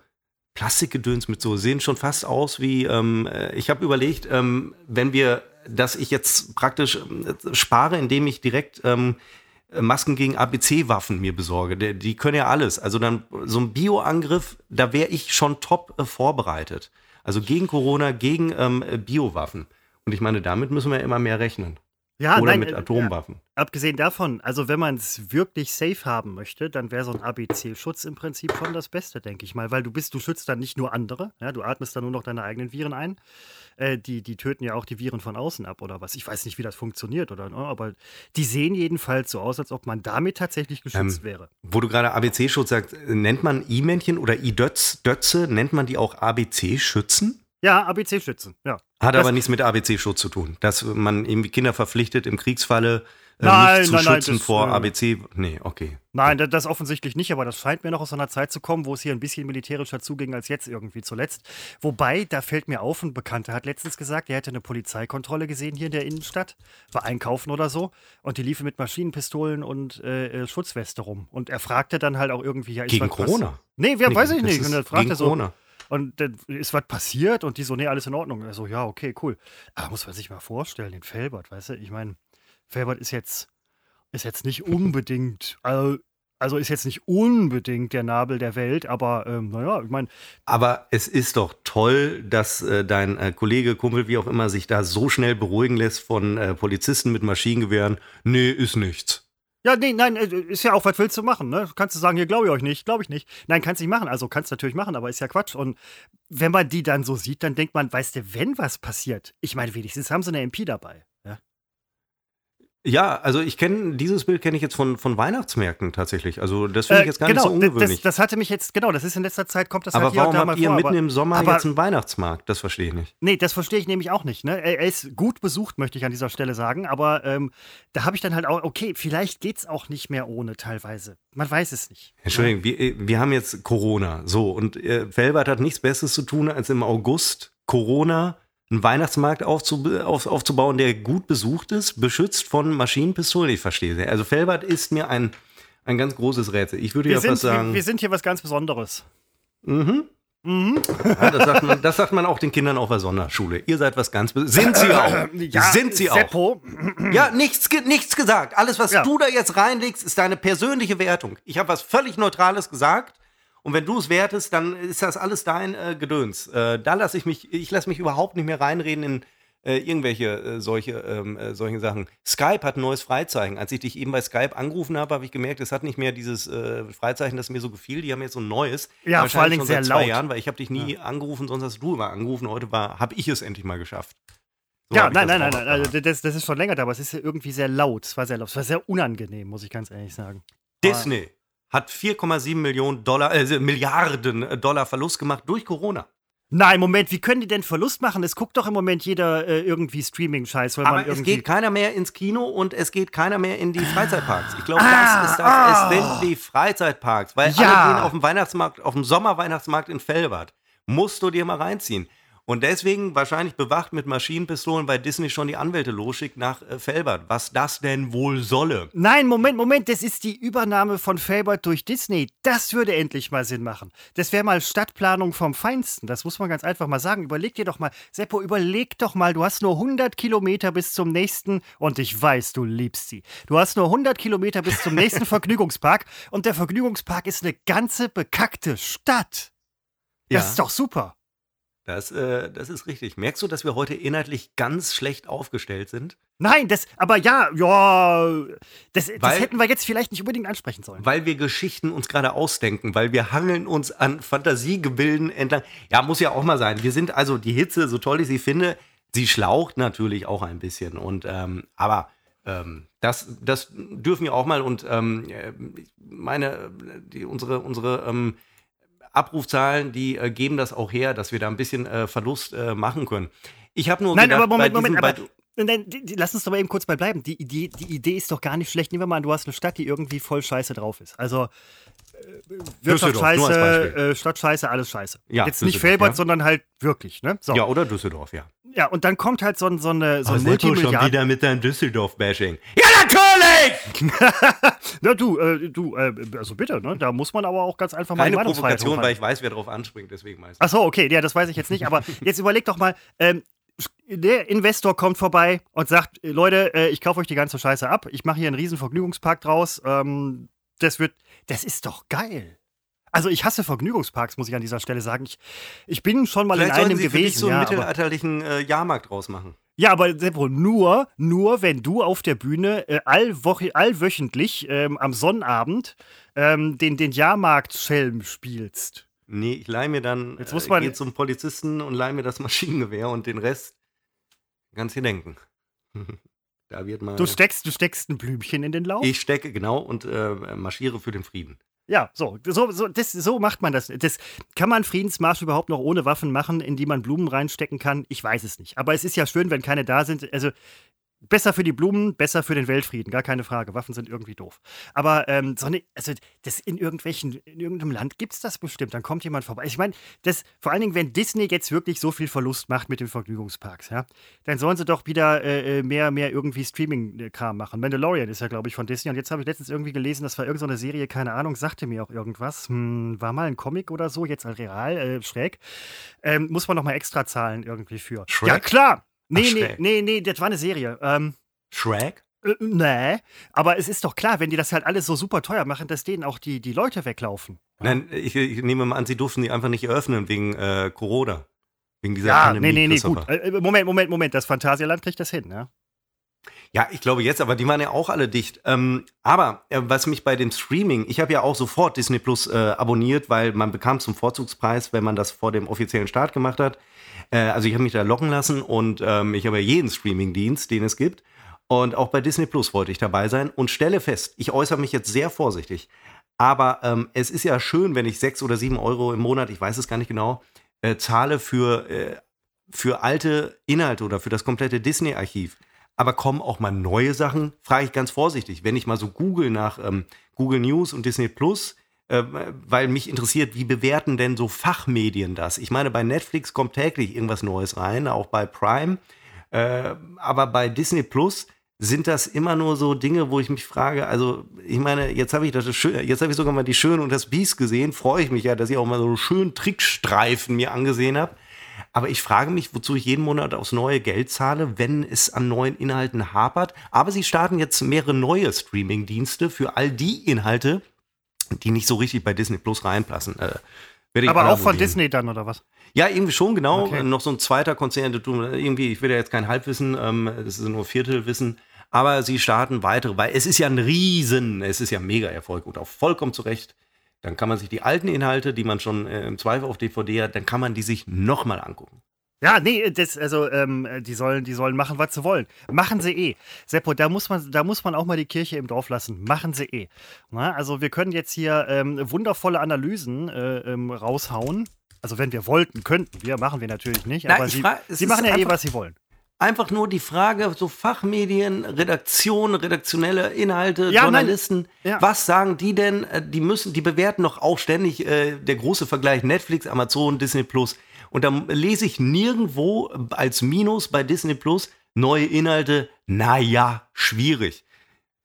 Plastikgedöns, mit so, sehen schon fast aus wie, ähm, äh, ich habe überlegt, ähm, wenn wir, dass ich jetzt praktisch äh, spare, indem ich direkt ähm, Masken gegen ABC-Waffen mir besorge. Die, die, können ja alles. Also dann so ein Bioangriff, da wäre ich schon top äh, vorbereitet. Also gegen Corona, gegen ähm, Biowaffen. Und ich meine, damit müssen wir immer mehr rechnen. Ja, Oder nein, mit Atomwaffen. Ja, abgesehen davon, also wenn man es wirklich safe haben möchte, dann wäre so ein ABC-Schutz im Prinzip schon das Beste, denke ich mal, weil du bist, du schützt dann nicht nur andere, ja, du atmest dann nur noch deine eigenen Viren ein. Äh, die, die töten ja auch die Viren von außen ab oder was. Ich weiß nicht, wie das funktioniert oder, ne, aber die sehen jedenfalls so aus, als ob man damit tatsächlich geschützt ähm, wäre. Wo du gerade ABC-Schutz sagst, nennt man I-Männchen oder I-Dötze, nennt man die auch ABC-Schützen? Ja, ABC-Schützen, ja. Hat das aber nichts mit ABC-Schutz zu tun, dass man irgendwie Kinder verpflichtet, im Kriegsfalle äh, nein, nicht zu nein, schützen nein, das, vor äh, ABC. Nee, okay. Nein, das, das offensichtlich nicht, aber das scheint mir noch aus einer Zeit zu kommen, wo es hier ein bisschen militärischer zuging als jetzt irgendwie zuletzt. Wobei, da fällt mir auf, ein Bekannter hat letztens gesagt, er hätte eine Polizeikontrolle gesehen hier in der Innenstadt, war einkaufen oder so, und die liefen mit Maschinenpistolen und äh, äh Schutzweste rum. Und er fragte dann halt auch irgendwie, ja, ist Gegen Corona? Nee, wer, nee, weiß ich nicht. Und er fragte gegen so, Corona. Und dann ist was passiert und die so, nee, alles in Ordnung. Er so, ja, okay, cool. Aber muss man sich mal vorstellen, den Felbert, weißt du? Ich meine, Felbert ist jetzt, ist jetzt nicht unbedingt, also, also ist jetzt nicht unbedingt der Nabel der Welt, aber ähm, naja, ich meine. Aber es ist doch toll, dass äh, dein äh, Kollege, Kumpel, wie auch immer, sich da so schnell beruhigen lässt von äh, Polizisten mit Maschinengewehren. Nee, ist nichts. Ja, nee, nein, äh, ist ja auch, was willst du machen, ne? Kannst du sagen, hier glaube ich euch nicht, glaube ich nicht. Nein, kannst du nicht machen. Also kannst du natürlich machen, aber ist ja Quatsch. Und wenn man die dann so sieht, dann denkt man, weißt du, wenn was passiert, ich meine, wenigstens haben sie eine MP dabei. Ja, also ich kenne dieses Bild kenne ich jetzt von, von Weihnachtsmärkten tatsächlich. Also das finde ich äh, jetzt gar genau, nicht so ungewöhnlich. Das, das, hatte mich jetzt genau. Das ist in letzter Zeit kommt das aber halt hier warum und da habt ihr vor, mitten aber, im Sommer aber, jetzt einen Weihnachtsmarkt? Das verstehe ich nicht. Nee, das verstehe ich nämlich auch nicht. Ne? Er, ist gut besucht, möchte ich an dieser Stelle sagen. Aber ähm, da habe ich dann halt auch okay, vielleicht geht es auch nicht mehr ohne teilweise. Man weiß es nicht. Entschuldigung, ja. wir, wir haben jetzt Corona. So und äh, Felbert hat nichts Besseres zu tun als im August Corona einen Weihnachtsmarkt aufzub auf, aufzubauen, der gut besucht ist, beschützt von Maschinenpistolen. Ich verstehe. Also Felbert ist mir ein, ein ganz großes Rätsel. Ich würde wir ja sind, fast sagen. Wir, wir, sind hier was ganz Besonderes. Mhm. Mhm. Ja, das, sagt man, das sagt man auch den Kindern auf der Sonderschule. Ihr seid was ganz Besonderes. Sind sie auch. Ja, sind sie Seppo. auch. Ja, nichts, nichts gesagt. Alles, was ja. du da jetzt reinlegst, ist deine persönliche Wertung. Ich habe was völlig Neutrales gesagt und wenn du es wertest, dann ist das alles dein äh, Gedöns. Äh, da lasse ich mich, ich lasse mich überhaupt nicht mehr reinreden in äh, irgendwelche äh, solche ähm, äh, solche Sachen. Skype hat ein neues Freizeichen. Als ich dich eben bei Skype angerufen habe, habe ich gemerkt, es hat nicht mehr dieses äh, Freizeichen, das mir so gefiel. Die haben jetzt so ein neues. Ja, vor allen Dingen sehr zwei laut. Jahren, weil ich habe dich nie ja. angerufen, sonst hast du immer angerufen. Heute habe ich es endlich mal geschafft. So ja, nein, nein, nein, nein. Also das, das, ist schon länger da, aber es ist irgendwie sehr laut. Es war sehr laut. Es war sehr unangenehm, muss ich ganz ehrlich sagen. Disney hat 4,7 Millionen Dollar, äh, Milliarden äh, Dollar Verlust gemacht durch Corona. Nein, Moment, wie können die denn Verlust machen? Es guckt doch im Moment jeder äh, irgendwie Streaming-Scheiß. Aber es geht keiner mehr ins Kino und es geht keiner mehr in die Freizeitparks. Ich glaube, ah, das ist das. Ah, es sind die Freizeitparks, weil ja. alle gehen auf dem Weihnachtsmarkt, auf dem Sommerweihnachtsmarkt in Felbert. Musst du dir mal reinziehen. Und deswegen wahrscheinlich bewacht mit Maschinenpistolen, weil Disney schon die Anwälte losschickt nach äh, Felbert. Was das denn wohl solle? Nein, Moment, Moment, das ist die Übernahme von Felbert durch Disney. Das würde endlich mal Sinn machen. Das wäre mal Stadtplanung vom Feinsten. Das muss man ganz einfach mal sagen. Überleg dir doch mal, Seppo, überleg doch mal, du hast nur 100 Kilometer bis zum nächsten, und ich weiß, du liebst sie. Du hast nur 100 Kilometer bis zum nächsten Vergnügungspark und der Vergnügungspark ist eine ganze bekackte Stadt. Das ja. ist doch super. Das, äh, das ist richtig. Merkst du, dass wir heute inhaltlich ganz schlecht aufgestellt sind? Nein, das, aber ja, ja, das, weil, das hätten wir jetzt vielleicht nicht unbedingt ansprechen sollen. Weil wir Geschichten uns gerade ausdenken, weil wir hangeln uns an Fantasiegebilden entlang. Ja, muss ja auch mal sein. Wir sind also die Hitze, so toll ich sie finde, sie schlaucht natürlich auch ein bisschen. Und ähm, aber ähm, das, das dürfen wir auch mal und ähm, äh, meine, die, unsere, unsere ähm, Abrufzahlen, die äh, geben das auch her, dass wir da ein bisschen äh, Verlust äh, machen können. Ich habe nur Nein, gedacht, aber Moment, Moment, aber Nein, lass uns doch mal eben kurz bei bleiben. Die Idee, die Idee ist doch gar nicht schlecht. Nehmen wir mal an, du hast eine Stadt, die irgendwie voll scheiße drauf ist. Also äh, Wirtschaft scheiße, äh, Stadt scheiße, alles scheiße. Ja, Jetzt nicht Felbert, ja. sondern halt wirklich. Ne? So. Ja, oder Düsseldorf, ja. Ja, und dann kommt halt so, so eine so ein Multimilliard schon wieder mit deinem Düsseldorf-Bashing. Ja, natürlich! Na du, äh, du, äh, also bitte, ne? Da muss man aber auch ganz einfach mal Keine Provokation, weil ich weiß, wer drauf anspringt, deswegen meist. Ach so, okay, ja, das weiß ich jetzt nicht. Aber jetzt überleg doch mal, ähm, der Investor kommt vorbei und sagt, Leute, äh, ich kaufe euch die ganze Scheiße ab. Ich mache hier einen riesen Vergnügungspark draus. Ähm, das wird, das ist doch geil. Also ich hasse Vergnügungsparks, muss ich an dieser Stelle sagen. Ich, ich bin schon mal Vielleicht in einem Sie gewesen. Für so einen ja, mittelalterlichen äh, Jahrmarkt draus machen. Ja, aber Seppo, nur, nur wenn du auf der Bühne äh, allwoche, allwöchentlich ähm, am Sonnabend ähm, den, den Jahrmarkt-Schelm spielst. Nee, ich leih mir dann, Jetzt muss man, äh, zum Polizisten und leih mir das Maschinengewehr und den Rest ganz hier denken. da wird mal. Du steckst, du steckst ein Blümchen in den Lauf? Ich stecke, genau, und äh, marschiere für den Frieden. Ja, so, so, so, das, so macht man das. das. Kann man Friedensmarsch überhaupt noch ohne Waffen machen, in die man Blumen reinstecken kann? Ich weiß es nicht. Aber es ist ja schön, wenn keine da sind. Also Besser für die Blumen, besser für den Weltfrieden, gar keine Frage. Waffen sind irgendwie doof. Aber ähm, so eine, also das in irgendwelchen, in irgendeinem Land gibt es das bestimmt. Dann kommt jemand vorbei. Ich meine, das, vor allen Dingen, wenn Disney jetzt wirklich so viel Verlust macht mit den Vergnügungsparks, ja, dann sollen sie doch wieder äh, äh mehr, mehr irgendwie Streaming-Kram machen. Mandalorian ist ja, glaube ich, von Disney. Und jetzt habe ich letztens irgendwie gelesen, das war irgendeine so Serie, keine Ahnung, sagte mir auch irgendwas. Hm, war mal ein Comic oder so, jetzt real, äh, schräg. Ähm, muss man noch mal extra zahlen irgendwie für. Shrek? Ja, klar. Nee, nee, nee, nee, das war eine Serie. Ähm, Shrek? Äh, nee, aber es ist doch klar, wenn die das halt alles so super teuer machen, dass denen auch die, die Leute weglaufen. Nein, ich, ich nehme mal an, sie durften die einfach nicht eröffnen wegen äh, Corona. Wegen dieser ja, Pandemie. Nee, nee, nee, gut. Äh, Moment, Moment, Moment. Das Phantasialand kriegt das hin, ja? Ja, ich glaube jetzt, aber die waren ja auch alle dicht. Ähm, aber äh, was mich bei dem Streaming, ich habe ja auch sofort Disney Plus äh, abonniert, weil man bekam zum Vorzugspreis, wenn man das vor dem offiziellen Start gemacht hat. Äh, also ich habe mich da locken lassen und ähm, ich habe ja jeden Streaming-Dienst, den es gibt. Und auch bei Disney Plus wollte ich dabei sein und stelle fest, ich äußere mich jetzt sehr vorsichtig. Aber ähm, es ist ja schön, wenn ich sechs oder sieben Euro im Monat, ich weiß es gar nicht genau, äh, zahle für, äh, für alte Inhalte oder für das komplette Disney-Archiv. Aber kommen auch mal neue Sachen? Frage ich ganz vorsichtig. Wenn ich mal so google nach ähm, Google News und Disney Plus, äh, weil mich interessiert, wie bewerten denn so Fachmedien das? Ich meine, bei Netflix kommt täglich irgendwas Neues rein, auch bei Prime. Äh, aber bei Disney Plus sind das immer nur so Dinge, wo ich mich frage, also ich meine, jetzt habe ich das jetzt habe ich sogar mal die Schön und das Biest gesehen, freue ich mich ja, dass ich auch mal so einen schönen Trickstreifen mir angesehen habe. Aber ich frage mich, wozu ich jeden Monat aufs neue Geld zahle, wenn es an neuen Inhalten hapert. Aber sie starten jetzt mehrere neue Streaming-Dienste für all die Inhalte, die nicht so richtig bei Disney Plus reinpassen. Äh, Aber auch von Disney dann, oder was? Ja, irgendwie schon, genau. Okay. Noch so ein zweiter Konzern, irgendwie, ich will ja jetzt kein Halbwissen, ähm, das ist nur Viertelwissen. Aber sie starten weitere, weil es ist ja ein Riesen, es ist ja mega Erfolg und auch vollkommen zu Recht dann kann man sich die alten Inhalte, die man schon äh, im Zweifel auf DVD hat, dann kann man die sich nochmal angucken. Ja, nee, das, also ähm, die sollen, die sollen machen, was sie wollen. Machen sie eh. Seppo, da muss man, da muss man auch mal die Kirche im Dorf lassen. Machen sie eh. Na, also wir können jetzt hier ähm, wundervolle Analysen äh, ähm, raushauen. Also wenn wir wollten, könnten wir, machen wir natürlich nicht. Na, aber sie, sie machen ja eh, was sie wollen einfach nur die Frage, so Fachmedien, Redaktion, redaktionelle Inhalte, ja, Journalisten, ja. was sagen die denn? Äh, die müssen, die bewerten doch auch ständig äh, der große Vergleich Netflix, Amazon, Disney Plus. Und da lese ich nirgendwo als Minus bei Disney Plus neue Inhalte. Naja, schwierig.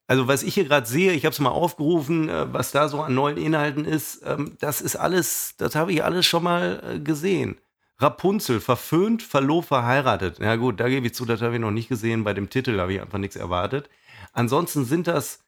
Also was ich hier gerade sehe, ich habe es mal aufgerufen, äh, was da so an neuen Inhalten ist, ähm, das ist alles, das habe ich alles schon mal äh, gesehen. Rapunzel, verföhnt, verlobt, verheiratet. Ja gut, da gebe ich zu, das habe ich noch nicht gesehen. Bei dem Titel habe ich einfach nichts erwartet. Ansonsten sind das,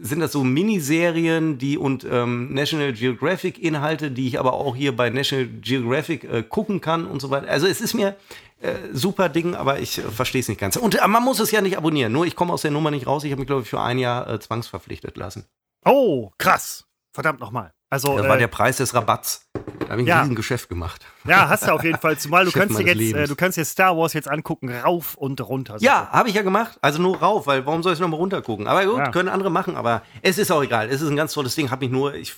sind das so Miniserien, die und ähm, National Geographic Inhalte, die ich aber auch hier bei National Geographic äh, gucken kann und so weiter. Also es ist mir äh, super Ding, aber ich äh, verstehe es nicht ganz. Und äh, man muss es ja nicht abonnieren. Nur ich komme aus der Nummer nicht raus. Ich habe mich, glaube ich, für ein Jahr äh, zwangsverpflichtet lassen. Oh, krass. Verdammt nochmal. Also, das war äh, der Preis des Rabatts. Da habe ich ein Ja. Riesengeschäft gemacht. Ja, hast du auf jeden Fall. Zumal du kannst dir jetzt, äh, Lebens. du kannst dir Star Wars jetzt angucken, rauf und runter. Ja, habe ich ja gemacht. Also nur rauf, weil warum soll ich nochmal runter gucken? Aber gut, Ja. können andere machen, aber es ist auch egal. Es ist ein ganz tolles Ding. Habe mich nur, ich,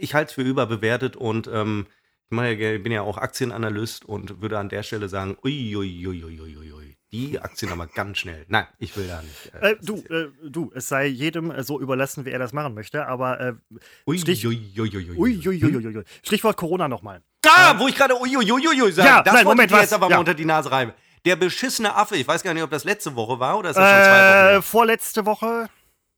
ich halte es für überbewertet und ähm, ich ja, bin ja auch Aktienanalyst und würde an der Stelle sagen, ui, ui, ui, ui, ui, ui, ui. Die Aktien aber ganz schnell. Nein, ich will da nicht. Äh, äh, du, äh, du, es sei jedem äh, so überlassen, wie er das machen möchte, aber äh, ui, Stich ui, ui, Stichwort Corona nochmal. Da, wo ich gerade uiuiuiui sage, ja, das nein, Moment, ich was? jetzt aber ja. mal unter die Nase reiben. Der beschissene Affe, ich weiß gar nicht, ob das letzte Woche war oder ist das schon zwei Wochen? Äh, vorletzte Woche.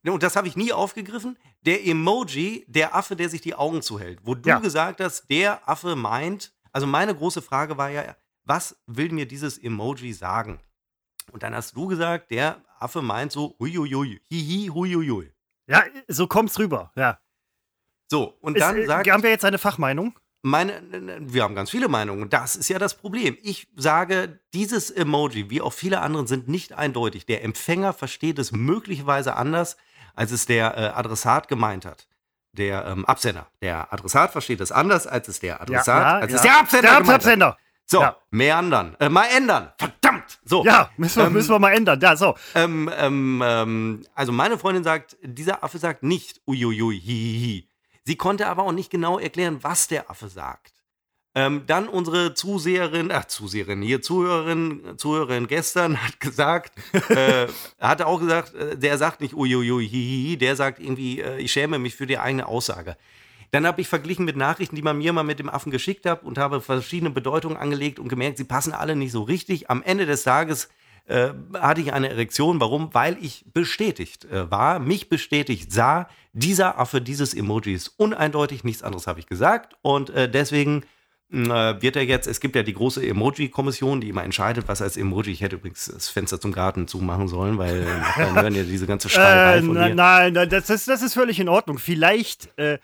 Und das habe ich nie aufgegriffen. Der Emoji, der Affe, der sich die Augen zuhält. Wo du ja. gesagt hast, der Affe meint, also meine große Frage war ja, was will mir dieses Emoji sagen? Und dann hast du gesagt, der Affe meint so, huiuiui, hihi, huiuiui. Ja, so kommt's rüber. Ja. So, und Ist, dann äh, sagt haben wir jetzt eine Fachmeinung? meine, wir haben ganz viele Meinungen. Das ist ja das Problem. Ich sage, dieses Emoji, wie auch viele anderen, sind nicht eindeutig. Der Empfänger versteht es möglicherweise anders, als es der äh, Adressat gemeint hat. Der ähm, Absender. Der Adressat versteht es anders, als es der Adressat, als es der Absender Der gemeint hat. Absender. So, Ja. mehr ändern. Äh, mal ändern. Verdammt. So. Ja, müssen wir, Ähm, müssen wir mal ändern. Ja, so. Ähm, ähm, ähm, also meine Freundin sagt, dieser Affe sagt nicht uiuiui, hihihi. Sie konnte aber auch nicht genau erklären, was der Affe sagt. Ähm, dann unsere Zuseherin, ach Zuseherin, hier Zuhörerin, Zuhörerin gestern hat gesagt, äh, hatte auch gesagt, äh, der sagt nicht uiuiui, hihihi, der sagt irgendwie, äh, ich schäme mich für die eigene Aussage. Dann habe ich verglichen mit Nachrichten, die man mir mal mit dem Affen geschickt hat und habe verschiedene Bedeutungen angelegt und gemerkt, sie passen alle nicht so richtig. Am Ende des Tages äh, hatte ich eine Erektion. Warum? Weil ich bestätigt äh, war, mich bestätigt sah, dieser Affe, dieses Emoji ist uneindeutig, nichts anderes habe ich gesagt. Und äh, deswegen mh, äh, wird er jetzt, es gibt ja die große Emoji-Kommission, die immer entscheidet, was als Emoji, ich hätte übrigens das Fenster zum Garten zumachen sollen, weil dann hören ja diese ganze Schreierei Äh, von dir. nein, nein, das ist, das ist völlig in Ordnung. Vielleicht, äh,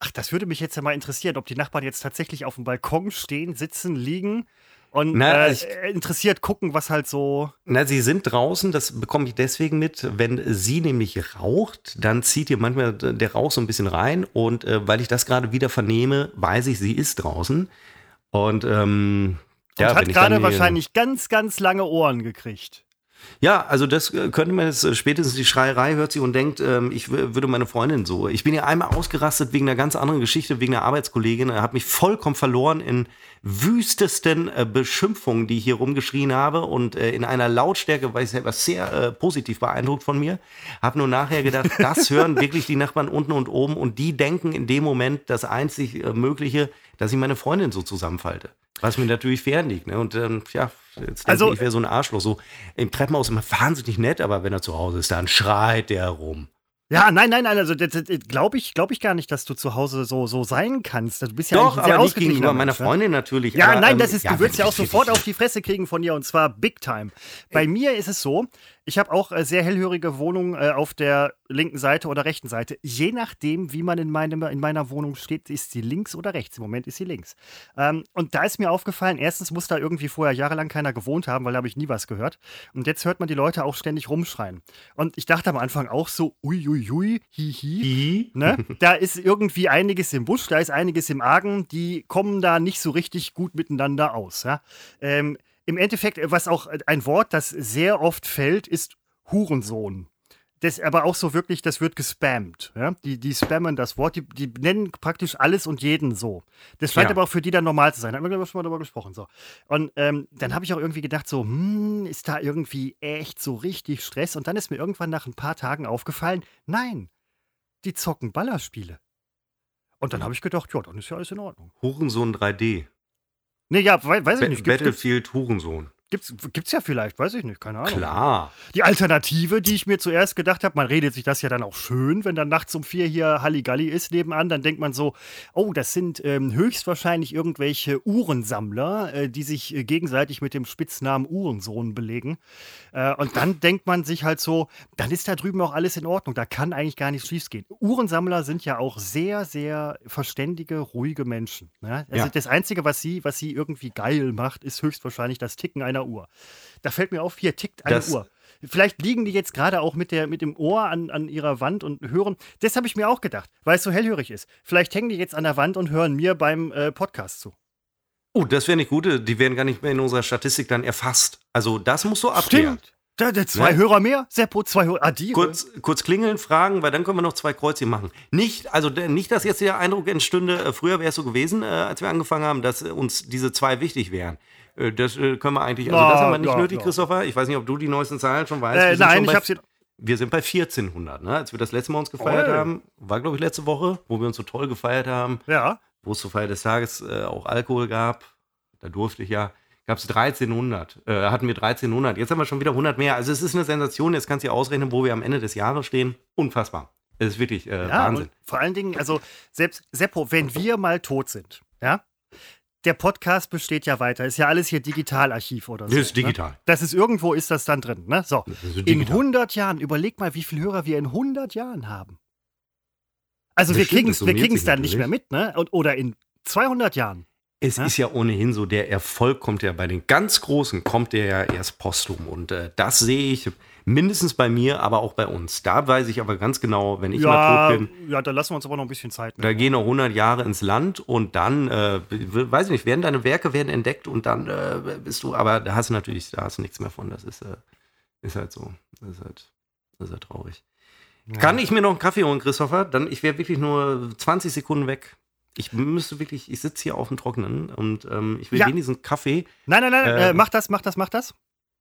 ach, das würde mich jetzt ja mal interessieren, ob die Nachbarn jetzt tatsächlich auf dem Balkon stehen, sitzen, liegen und Na, äh, ich- interessiert gucken, was halt so. Na, sie sind draußen, das bekomme ich deswegen mit. Wenn sie nämlich raucht, dann zieht ihr manchmal der Rauch so ein bisschen rein. Und äh, weil ich das gerade wieder vernehme, weiß ich, sie ist draußen. Und, ähm, Und ja, hat gerade wahrscheinlich ganz, ganz lange Ohren gekriegt. Ja, also das äh, könnte man jetzt äh, spätestens die Schreierei hört sie und denkt, ähm, ich würde meine Freundin so. Ich bin ja einmal ausgerastet wegen einer ganz anderen Geschichte, wegen einer Arbeitskollegin. Hat mich vollkommen verloren in wüstesten äh, Beschimpfungen, die ich hier rumgeschrien habe und äh, in einer Lautstärke, weil ich selber sehr äh, positiv beeindruckt von mir. Habe nur nachher gedacht, das hören wirklich die Nachbarn unten und oben und die denken in dem Moment das einzig äh, Mögliche, dass ich meine Freundin so zusammenfalte. Was mir natürlich fern liegt. Ne? Und ähm, ja, jetzt denke Also- ich, ich wäre so ein Arschloch. So im Treppenhaus immer wahnsinnig nett, aber wenn er zu Hause ist, dann schreit der rum. Ja, nein, nein, nein, also glaube ich, glaube ich gar nicht, dass du zu Hause so, so sein kannst. Du bist ja Doch, ein sehr aber nicht gegenüber meiner ne? Freundin natürlich. Ja, aber, nein, ähm, das ist, du würdest ja auch sofort auf die Fresse kriegen von ihr und zwar big time. Bei mir ist es so, ich habe auch äh, sehr hellhörige Wohnungen äh, auf der linken Seite oder rechten Seite. Je nachdem, wie man in, meinem, in meiner Wohnung steht, ist sie links oder rechts. Im Moment ist sie links. Ähm, und da ist mir aufgefallen, erstens muss da irgendwie vorher jahrelang keiner gewohnt haben, weil da habe ich nie was gehört. Und jetzt hört man die Leute auch ständig rumschreien. Und ich dachte am Anfang auch so, uiuiui, hihi. Hi. Ne? Da ist irgendwie einiges im Busch, da ist einiges im Argen, die kommen da nicht so richtig gut miteinander aus. Ja? Ähm, Im Endeffekt, was auch ein Wort, das sehr oft fällt, ist Hurensohn. Das aber auch so wirklich, das wird gespammt. Ja? Die, die spammen das Wort, die, die nennen praktisch alles und jeden so. Das scheint Ja. aber auch für die dann normal zu sein. Da haben wir schon mal darüber gesprochen. So. Und ähm, dann habe ich auch irgendwie gedacht, so, hm, ist da irgendwie echt so richtig Stress? Und dann ist mir irgendwann nach ein paar Tagen aufgefallen, nein, die zocken Ballerspiele. Und dann habe ich gedacht, ja, dann ist ja alles in Ordnung. Hurensohn 3D. Nee, ja, wei- weiß ich nicht. Battlefield Hurensohn. Gibt's, gibt's ja vielleicht, weiß ich nicht, keine Ahnung. Klar. Die Alternative, die ich mir zuerst gedacht habe, man redet sich das ja dann auch schön, wenn dann nachts um vier hier Halligalli ist nebenan, dann denkt man so, oh, das sind ähm, höchstwahrscheinlich irgendwelche Uhrensammler, äh, die sich äh, gegenseitig mit dem Spitznamen Uhrensohn belegen. Äh, und dann denkt man sich halt so, dann ist da drüben auch alles in Ordnung, da kann eigentlich gar nichts schiefgehen. Uhrensammler sind ja auch sehr, sehr verständige, ruhige Menschen. Ne? Also Ja. das Einzige, was sie, was sie irgendwie geil macht, ist höchstwahrscheinlich das Ticken einer Uhr. Da fällt mir auf, hier tickt eine Das- Uhr. Vielleicht liegen die jetzt gerade auch mit, der, mit dem Ohr an, an ihrer Wand und hören. Das habe ich mir auch gedacht, weil es so hellhörig ist. Vielleicht hängen die jetzt an der Wand und hören mir beim äh, Podcast zu. Oh, das wäre nicht gut. Die werden gar nicht mehr in unserer Statistik dann erfasst. Also das musst du abklären. Stimmt. Da, da zwei ja. Hörer mehr, Seppo, zwei Hörer. Adire. Kurz, kurz klingeln, fragen, weil dann können wir noch zwei Kreuzchen machen. Nicht, also nicht, dass jetzt der Eindruck entstünde, äh, früher wäre es so gewesen, äh, als wir angefangen haben, dass uns diese zwei wichtig wären. Äh, das können wir eigentlich, also das haben wir nicht ja, nötig, ja. Christopher. Ich weiß nicht, ob du die neuesten Zahlen schon weißt. Äh, nein, ich habe sie. Wir sind bei 1400, ne? Als wir das letzte Mal uns gefeiert oh. haben, war glaube ich letzte Woche, wo wir uns so toll gefeiert haben. Ja. Wo es zur Feier des Tages äh, auch Alkohol gab. Da durfte ich ja gab es 1300, äh, hatten wir 1300. Jetzt haben wir schon wieder 100 mehr. Also es ist eine Sensation. Jetzt kannst du dir ausrechnen, wo wir am Ende des Jahres stehen. Unfassbar. Es ist wirklich äh, ja, Wahnsinn. vor allen Dingen, also selbst Seppo, wenn wir mal tot sind, ja, der Podcast besteht ja weiter. Ist ja alles hier Digitalarchiv oder so. Das ist digital. Ne? Das ist irgendwo, ist das dann drin. Ne? So. In 100 Jahren, überleg mal, wie viele Hörer wir in 100 Jahren haben. Also das wir kriegen es dann natürlich. nicht mehr mit, ne? Und, oder in 200 Jahren. Es ja? ist ja ohnehin so, der Erfolg kommt ja bei den ganz Großen, kommt der ja erst posthum. Und äh, das sehe ich mindestens bei mir, aber auch bei uns. Da weiß ich aber ganz genau, wenn ich ja, mal tot bin. Ja, da lassen wir uns aber noch ein bisschen Zeit. Nehmen. Da gehen noch 100 Jahre ins Land und dann, äh, weiß ich nicht, werden deine Werke werden entdeckt und dann äh, bist du, aber da hast du natürlich, da hast du nichts mehr von. Das ist, äh, ist halt so. Das ist halt, das ist halt traurig. Ja. Kann ich mir noch einen Kaffee holen, Christopher? Dann, ich wäre wirklich nur 20 Sekunden weg. Ich müsste wirklich, ich sitze hier auf dem Trockenen und ähm, ich will ja. wenigstens Kaffee. Nein, nein, nein, äh, äh, mach das, mach das, mach das.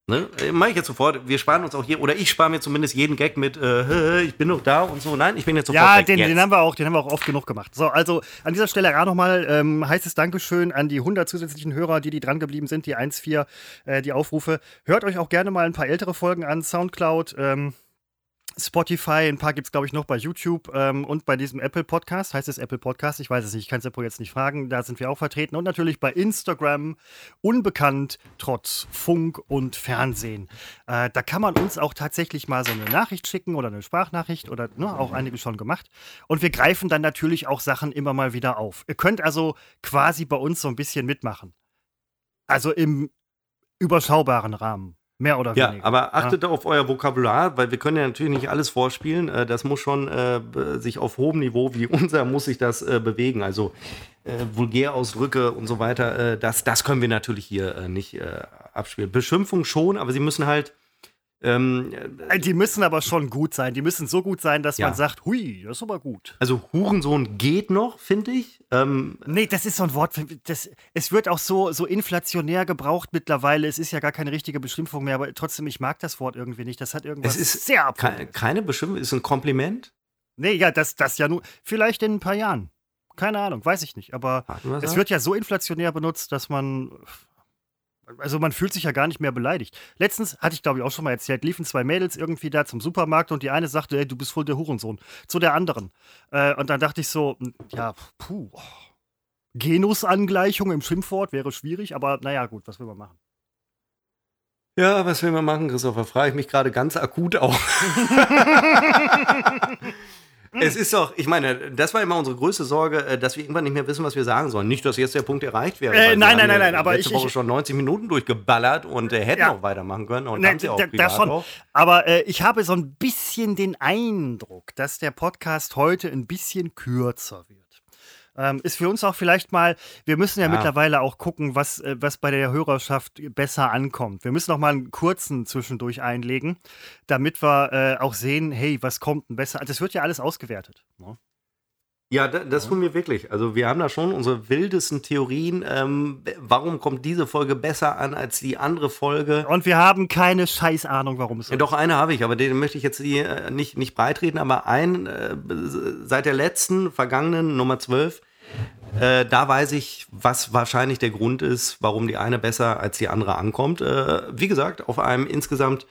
Ne? Äh, Mache ich jetzt sofort. Wir sparen uns auch hier, oder ich spare mir zumindest jeden Gag mit, äh, ich bin noch da und so. Nein, ich bin jetzt sofort Ja, weg. Den, jetzt. den, haben wir auch, den haben wir auch oft genug gemacht. So, also an dieser Stelle auch nochmal ähm, heißes Dankeschön an die 100 zusätzlichen Hörer, die, die dran geblieben sind, die 1.4, äh, die Aufrufe. Hört euch auch gerne mal ein paar ältere Folgen an, Soundcloud, ähm, Spotify, ein paar gibt es, glaube ich, noch bei YouTube ähm, und bei diesem Apple Podcast. Heißt es Apple Podcast? Ich weiß es nicht, ich kann es Apple jetzt nicht fragen. Da sind wir auch vertreten. Und natürlich bei Instagram, unbekannt, trotz Funk und Fernsehen. Äh, da kann man uns auch tatsächlich mal so eine Nachricht schicken oder eine Sprachnachricht oder ne, auch einige schon gemacht. Und wir greifen dann natürlich auch Sachen immer mal wieder auf. Ihr könnt also quasi bei uns so ein bisschen mitmachen. Also im überschaubaren Rahmen. Mehr oder weniger. Ja, aber achtet ja. auf euer Vokabular, weil wir können ja natürlich nicht alles vorspielen. Äh, das muss schon äh, sich auf hohem Niveau wie unser muss sich das äh, bewegen. Also äh, Vulgärausdrücke und so weiter, äh, das, das können wir natürlich hier äh, nicht abspielen. Beschimpfung schon, aber sie müssen halt ähm, äh, die müssen aber schon gut sein. Die müssen so gut sein, dass ja. man sagt, hui, das ist aber gut. Also Hurensohn geht noch, finde ich. Ähm, nee, das ist so ein Wort. Das, es wird auch so, so inflationär gebraucht mittlerweile. Es ist ja gar keine richtige Beschimpfung mehr, aber trotzdem, ich mag das Wort irgendwie nicht. Das hat irgendwas es ist sehr keine, keine Beschimpfung, ist ein Kompliment. Nee, ja, das, das ja nur. Vielleicht in ein paar Jahren. Keine Ahnung, weiß ich nicht. Aber es wird ja so inflationär benutzt, dass man also man fühlt sich ja gar nicht mehr beleidigt. Letztens hatte ich, glaube ich, auch schon mal erzählt, liefen zwei Mädels irgendwie da zum Supermarkt und die eine sagte, ey, du bist voll der Hurensohn. Zu der anderen. Äh, und dann dachte ich so, ja, puh. Genusangleichung im Schimpfwort wäre schwierig, aber naja, gut, was will man machen? Ja, was will man machen, Christopher? Frage ich mich gerade ganz akut auch. Es ist doch, ich meine, das war immer unsere größte Sorge, äh, dass wir irgendwann nicht mehr wissen, was wir sagen sollen. Nicht, dass jetzt der Punkt erreicht wäre. Äh, nein, nein, nein, nein, aber letzte ich, Woche schon 90 Minuten durchgeballert und äh, hätten ja. auch weitermachen können und ne, haben sie auch privat schon. Auch. Aber äh, ich habe so ein bisschen den Eindruck, dass der Podcast heute ein bisschen kürzer wird. Ähm, ist für uns auch vielleicht mal, wir müssen ja, ja. mittlerweile auch gucken, was, äh, was bei der Hörerschaft besser ankommt. Wir müssen noch mal einen kurzen zwischendurch einlegen, damit wir äh, auch sehen, hey, was kommt denn besser? Das wird ja alles ausgewertet. Ne? Ja, das tun wir wirklich. Also wir haben da schon unsere wildesten Theorien. Ähm, warum kommt diese Folge besser an als die andere Folge? Und wir haben keine Scheißahnung, warum es so ja, Doch, eine habe ich, aber den möchte ich jetzt hier äh, nicht, nicht breitreten. Aber ein, äh, seit der letzten, vergangenen Nummer 12, äh, da weiß ich, was wahrscheinlich der Grund ist, warum die eine besser als die andere ankommt. Äh, wie gesagt, auf einem insgesamt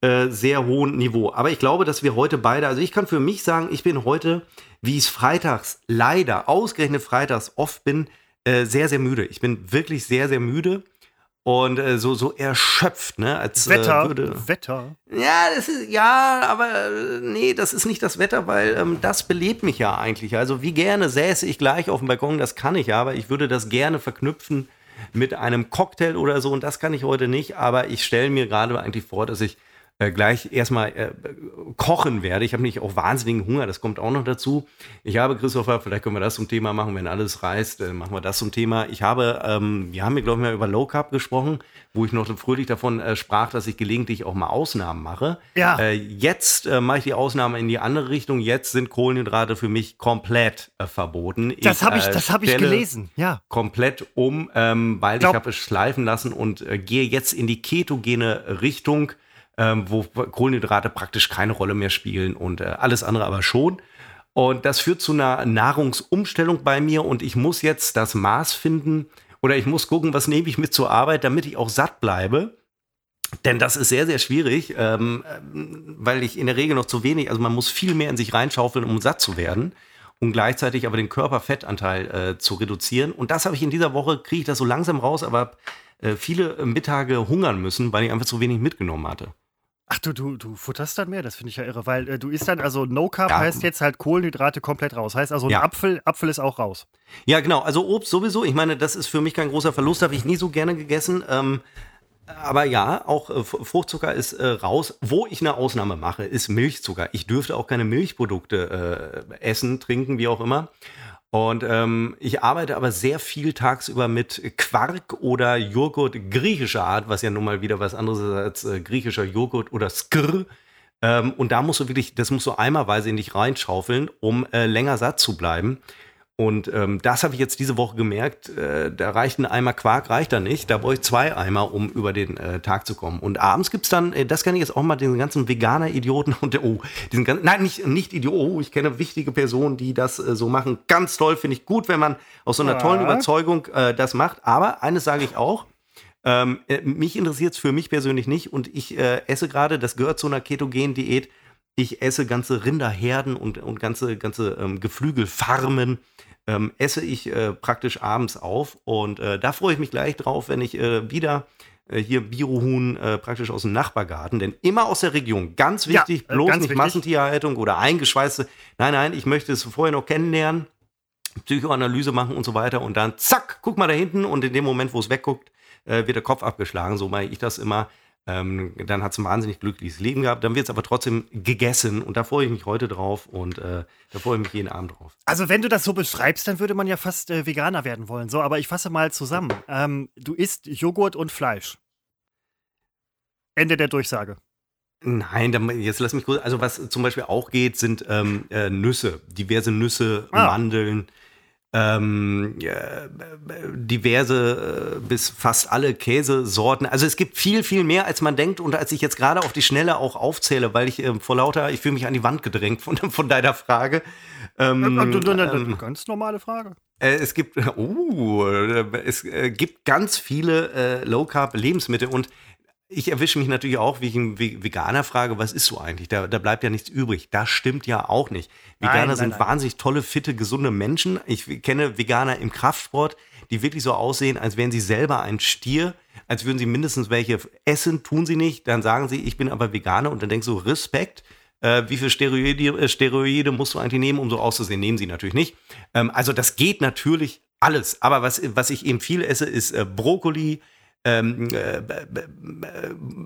äh, sehr hohen Niveau. Aber ich glaube, dass wir heute beide, also ich kann für mich sagen, ich bin heute, wie ich es freitags leider, ausgerechnet freitags oft bin, äh, sehr, sehr müde. Ich bin wirklich sehr, sehr müde und äh, so, so erschöpft, ne? Als, Wetter. Äh, würde, Wetter. Ja, das ist, ja, aber äh, nee, das ist nicht das Wetter, weil ähm, das belebt mich ja eigentlich. Also wie gerne säße ich gleich auf dem Balkon, das kann ich ja, aber ich würde das gerne verknüpfen mit einem Cocktail oder so und das kann ich heute nicht, aber ich stelle mir gerade eigentlich vor, dass ich äh, gleich erstmal äh, kochen werde. Ich habe nicht auch wahnsinnigen Hunger, das kommt auch noch dazu. Ich habe, Christopher, vielleicht können wir das zum Thema machen, wenn alles reißt, äh, machen wir das zum Thema. Ich habe, ähm, wir haben hier, glaube ich, mal über Low Carb gesprochen, wo ich noch fröhlich davon äh, sprach, dass ich gelegentlich auch mal Ausnahmen mache. Ja. Äh, jetzt mache ich die Ausnahme in die andere Richtung. Jetzt sind Kohlenhydrate für mich komplett verboten. Das habe ich, das hab ich gelesen, ja. Komplett um, ähm, weil Glaub ich habe es schleifen lassen und gehe jetzt in die ketogene Richtung ähm, wo Kohlenhydrate praktisch keine Rolle mehr spielen und äh, alles andere aber schon. Und das führt zu einer Nahrungsumstellung bei mir und ich muss jetzt das Maß finden oder ich muss gucken, was nehme ich mit zur Arbeit, damit ich auch satt bleibe. Denn das ist sehr, sehr schwierig, ähm, weil ich in der Regel noch zu wenig, also man muss viel mehr in sich reinschaufeln, um satt zu werden und gleichzeitig aber den Körperfettanteil äh, zu reduzieren. Und das habe ich in dieser Woche, kriege ich das so langsam raus, aber äh, viele Mittage hungern müssen, weil ich einfach zu wenig mitgenommen hatte. Ach, du, du, du futterst dann mehr, das finde ich ja irre, weil äh, du isst dann, also No Carb ja. heißt jetzt halt Kohlenhydrate komplett raus. Heißt also, ein ja. Apfel, Apfel ist auch raus. Ja, genau. Also Obst sowieso. Ich meine, das ist für mich kein großer Verlust, habe ich nie so gerne gegessen. Ähm, aber ja, auch äh, Fruchtzucker ist äh, raus. Wo ich eine Ausnahme mache, ist Milchzucker. Ich dürfte auch keine Milchprodukte äh, essen, trinken, wie auch immer. Und ähm, ich arbeite aber sehr viel tagsüber mit Quark oder Joghurt griechischer Art, was ja nun mal wieder was anderes ist als äh, griechischer Joghurt oder Skr. Ähm, und da musst du wirklich, das musst du eimerweise in dich reinschaufeln, um äh, länger satt zu bleiben. Und ähm, das habe ich jetzt diese Woche gemerkt. Äh, da reicht ein Eimer Quark, reicht da nicht. Da brauche ich zwei Eimer, um über den äh, Tag zu kommen. Und abends gibt es dann, äh, das kann ich jetzt auch mal den ganzen Veganer-Idioten und der, oh, diesen ganzen, nein, nicht, nicht Idioten, oh, ich kenne wichtige Personen, die das äh, so machen. Ganz toll, finde ich gut, wenn man aus so einer tollen Überzeugung äh, das macht. Aber eines sage ich auch, ähm, äh, mich interessiert es für mich persönlich nicht und ich äh, esse gerade, das gehört zu einer Ketogen-Diät, ich esse ganze Rinderherden und, und ganze, ganze ähm, Geflügelfarmen ähm, esse ich äh, praktisch abends auf. Und äh, da freue ich mich gleich drauf, wenn ich äh, wieder äh, hier Biohuhn äh, praktisch aus dem Nachbargarten, denn immer aus der Region. Ganz wichtig, ja, äh, bloß ganz nicht wichtig. Massentierhaltung oder eingeschweißte. Nein, nein, ich möchte es vorher noch kennenlernen, Psychoanalyse machen und so weiter. Und dann zack, guck mal da hinten und in dem Moment, wo es wegguckt, wird der Kopf abgeschlagen. So mache ich das immer. Ähm, dann hat es ein wahnsinnig glückliches Leben gehabt. Dann wird es aber trotzdem gegessen und da freue ich mich heute drauf und äh, da freue ich mich jeden Abend drauf. Also wenn du das so beschreibst, dann würde man ja fast äh, Veganer werden wollen. So, aber ich fasse mal zusammen. Ähm, du isst Joghurt und Fleisch. Ende der Durchsage. Nein, dann, jetzt lass mich kurz. Also was zum Beispiel auch geht, sind ähm, äh, Nüsse, diverse Nüsse, ah. Mandeln ähm, äh, diverse äh, bis fast alle Käsesorten. Also es gibt viel, viel mehr, als man denkt und als ich jetzt gerade auf die Schnelle auch aufzähle, weil ich äh, vor lauter, ich fühle mich an die Wand gedrängt von, von deiner Frage. Ähm, ähm, ganz normale Frage. Äh, es gibt, uh, es äh, gibt ganz viele äh, Low-Carb-Lebensmittel und ich erwische mich natürlich auch, wie ich einen Veganer frage, was ist so eigentlich? Da, da bleibt ja nichts übrig. Das stimmt ja auch nicht. Veganer nein, nein, sind nein. wahnsinnig tolle, fitte, gesunde Menschen. Ich kenne Veganer im Kraftsport, die wirklich so aussehen, als wären sie selber ein Stier, als würden sie mindestens welche essen, tun sie nicht. Dann sagen sie, ich bin aber Veganer und dann denkst du, Respekt. Äh, wie viele Steroide, äh, Steroide musst du eigentlich nehmen, um so auszusehen? Nehmen sie natürlich nicht. Ähm, also das geht natürlich alles. Aber was, was ich eben viel esse, ist äh, Brokkoli, ähm, äh,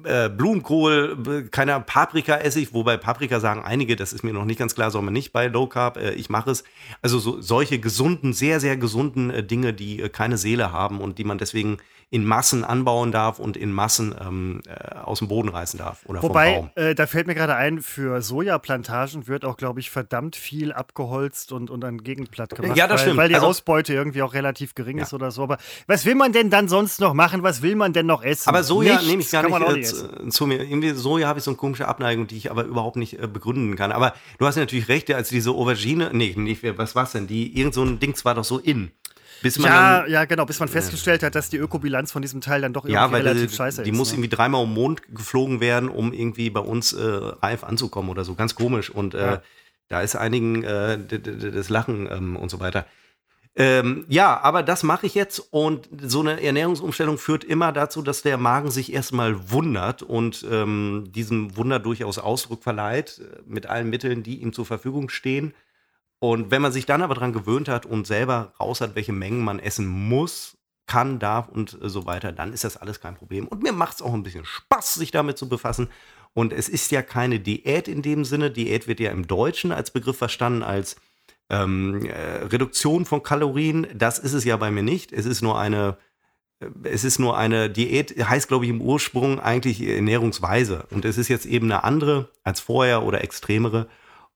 äh, Blumenkohl, keiner Paprika esse ich, wobei Paprika sagen einige, das ist mir noch nicht ganz klar, soll man nicht bei Low Carb, äh, ich mache es. Also so, solche gesunden, sehr, sehr gesunden Dinge, die keine Seele haben und die man deswegen in Massen anbauen darf und in Massen ähm, äh, aus dem Boden reißen darf. Oder Wobei, äh, da fällt mir gerade ein, für Sojaplantagen wird auch, glaube ich, verdammt viel abgeholzt und, und an Gegenplatt gemacht. Ja, das weil, stimmt. Weil die also, Ausbeute irgendwie auch relativ gering ja. ist oder so. Aber was will man denn dann sonst noch machen? Was will man denn noch essen? Aber Soja nehme ich gar nicht, nicht äh, zu mir. Irgendwie Soja habe ich so eine komische Abneigung, die ich aber überhaupt nicht äh, begründen kann. Aber du hast natürlich recht, als diese Aubergine, nee, nicht, was war es denn? Die, irgend so ein Ding war doch so in. Bis man ja, dann, ja, genau, bis man festgestellt hat, dass die Ökobilanz von diesem Teil dann doch irgendwie ja, weil relativ die, scheiße die ist. Die muss ne? irgendwie dreimal um den Mond geflogen werden, um irgendwie bei uns äh, reif anzukommen oder so. Ganz komisch. Und äh, da ist einigen äh, das Lachen ähm, und so weiter. Ähm, ja, aber das mache ich jetzt und so eine Ernährungsumstellung führt immer dazu, dass der Magen sich erstmal wundert und ähm, diesem Wunder durchaus Ausdruck verleiht äh, mit allen Mitteln, die ihm zur Verfügung stehen. Und wenn man sich dann aber daran gewöhnt hat und selber raus hat, welche Mengen man essen muss, kann, darf und so weiter, dann ist das alles kein Problem. Und mir macht es auch ein bisschen Spaß, sich damit zu befassen. Und es ist ja keine Diät in dem Sinne. Diät wird ja im Deutschen als Begriff verstanden als ähm, äh, Reduktion von Kalorien. Das ist es ja bei mir nicht. Es ist nur eine, äh, es ist nur eine Diät, heißt glaube ich im Ursprung eigentlich Ernährungsweise. Und es ist jetzt eben eine andere als vorher oder extremere.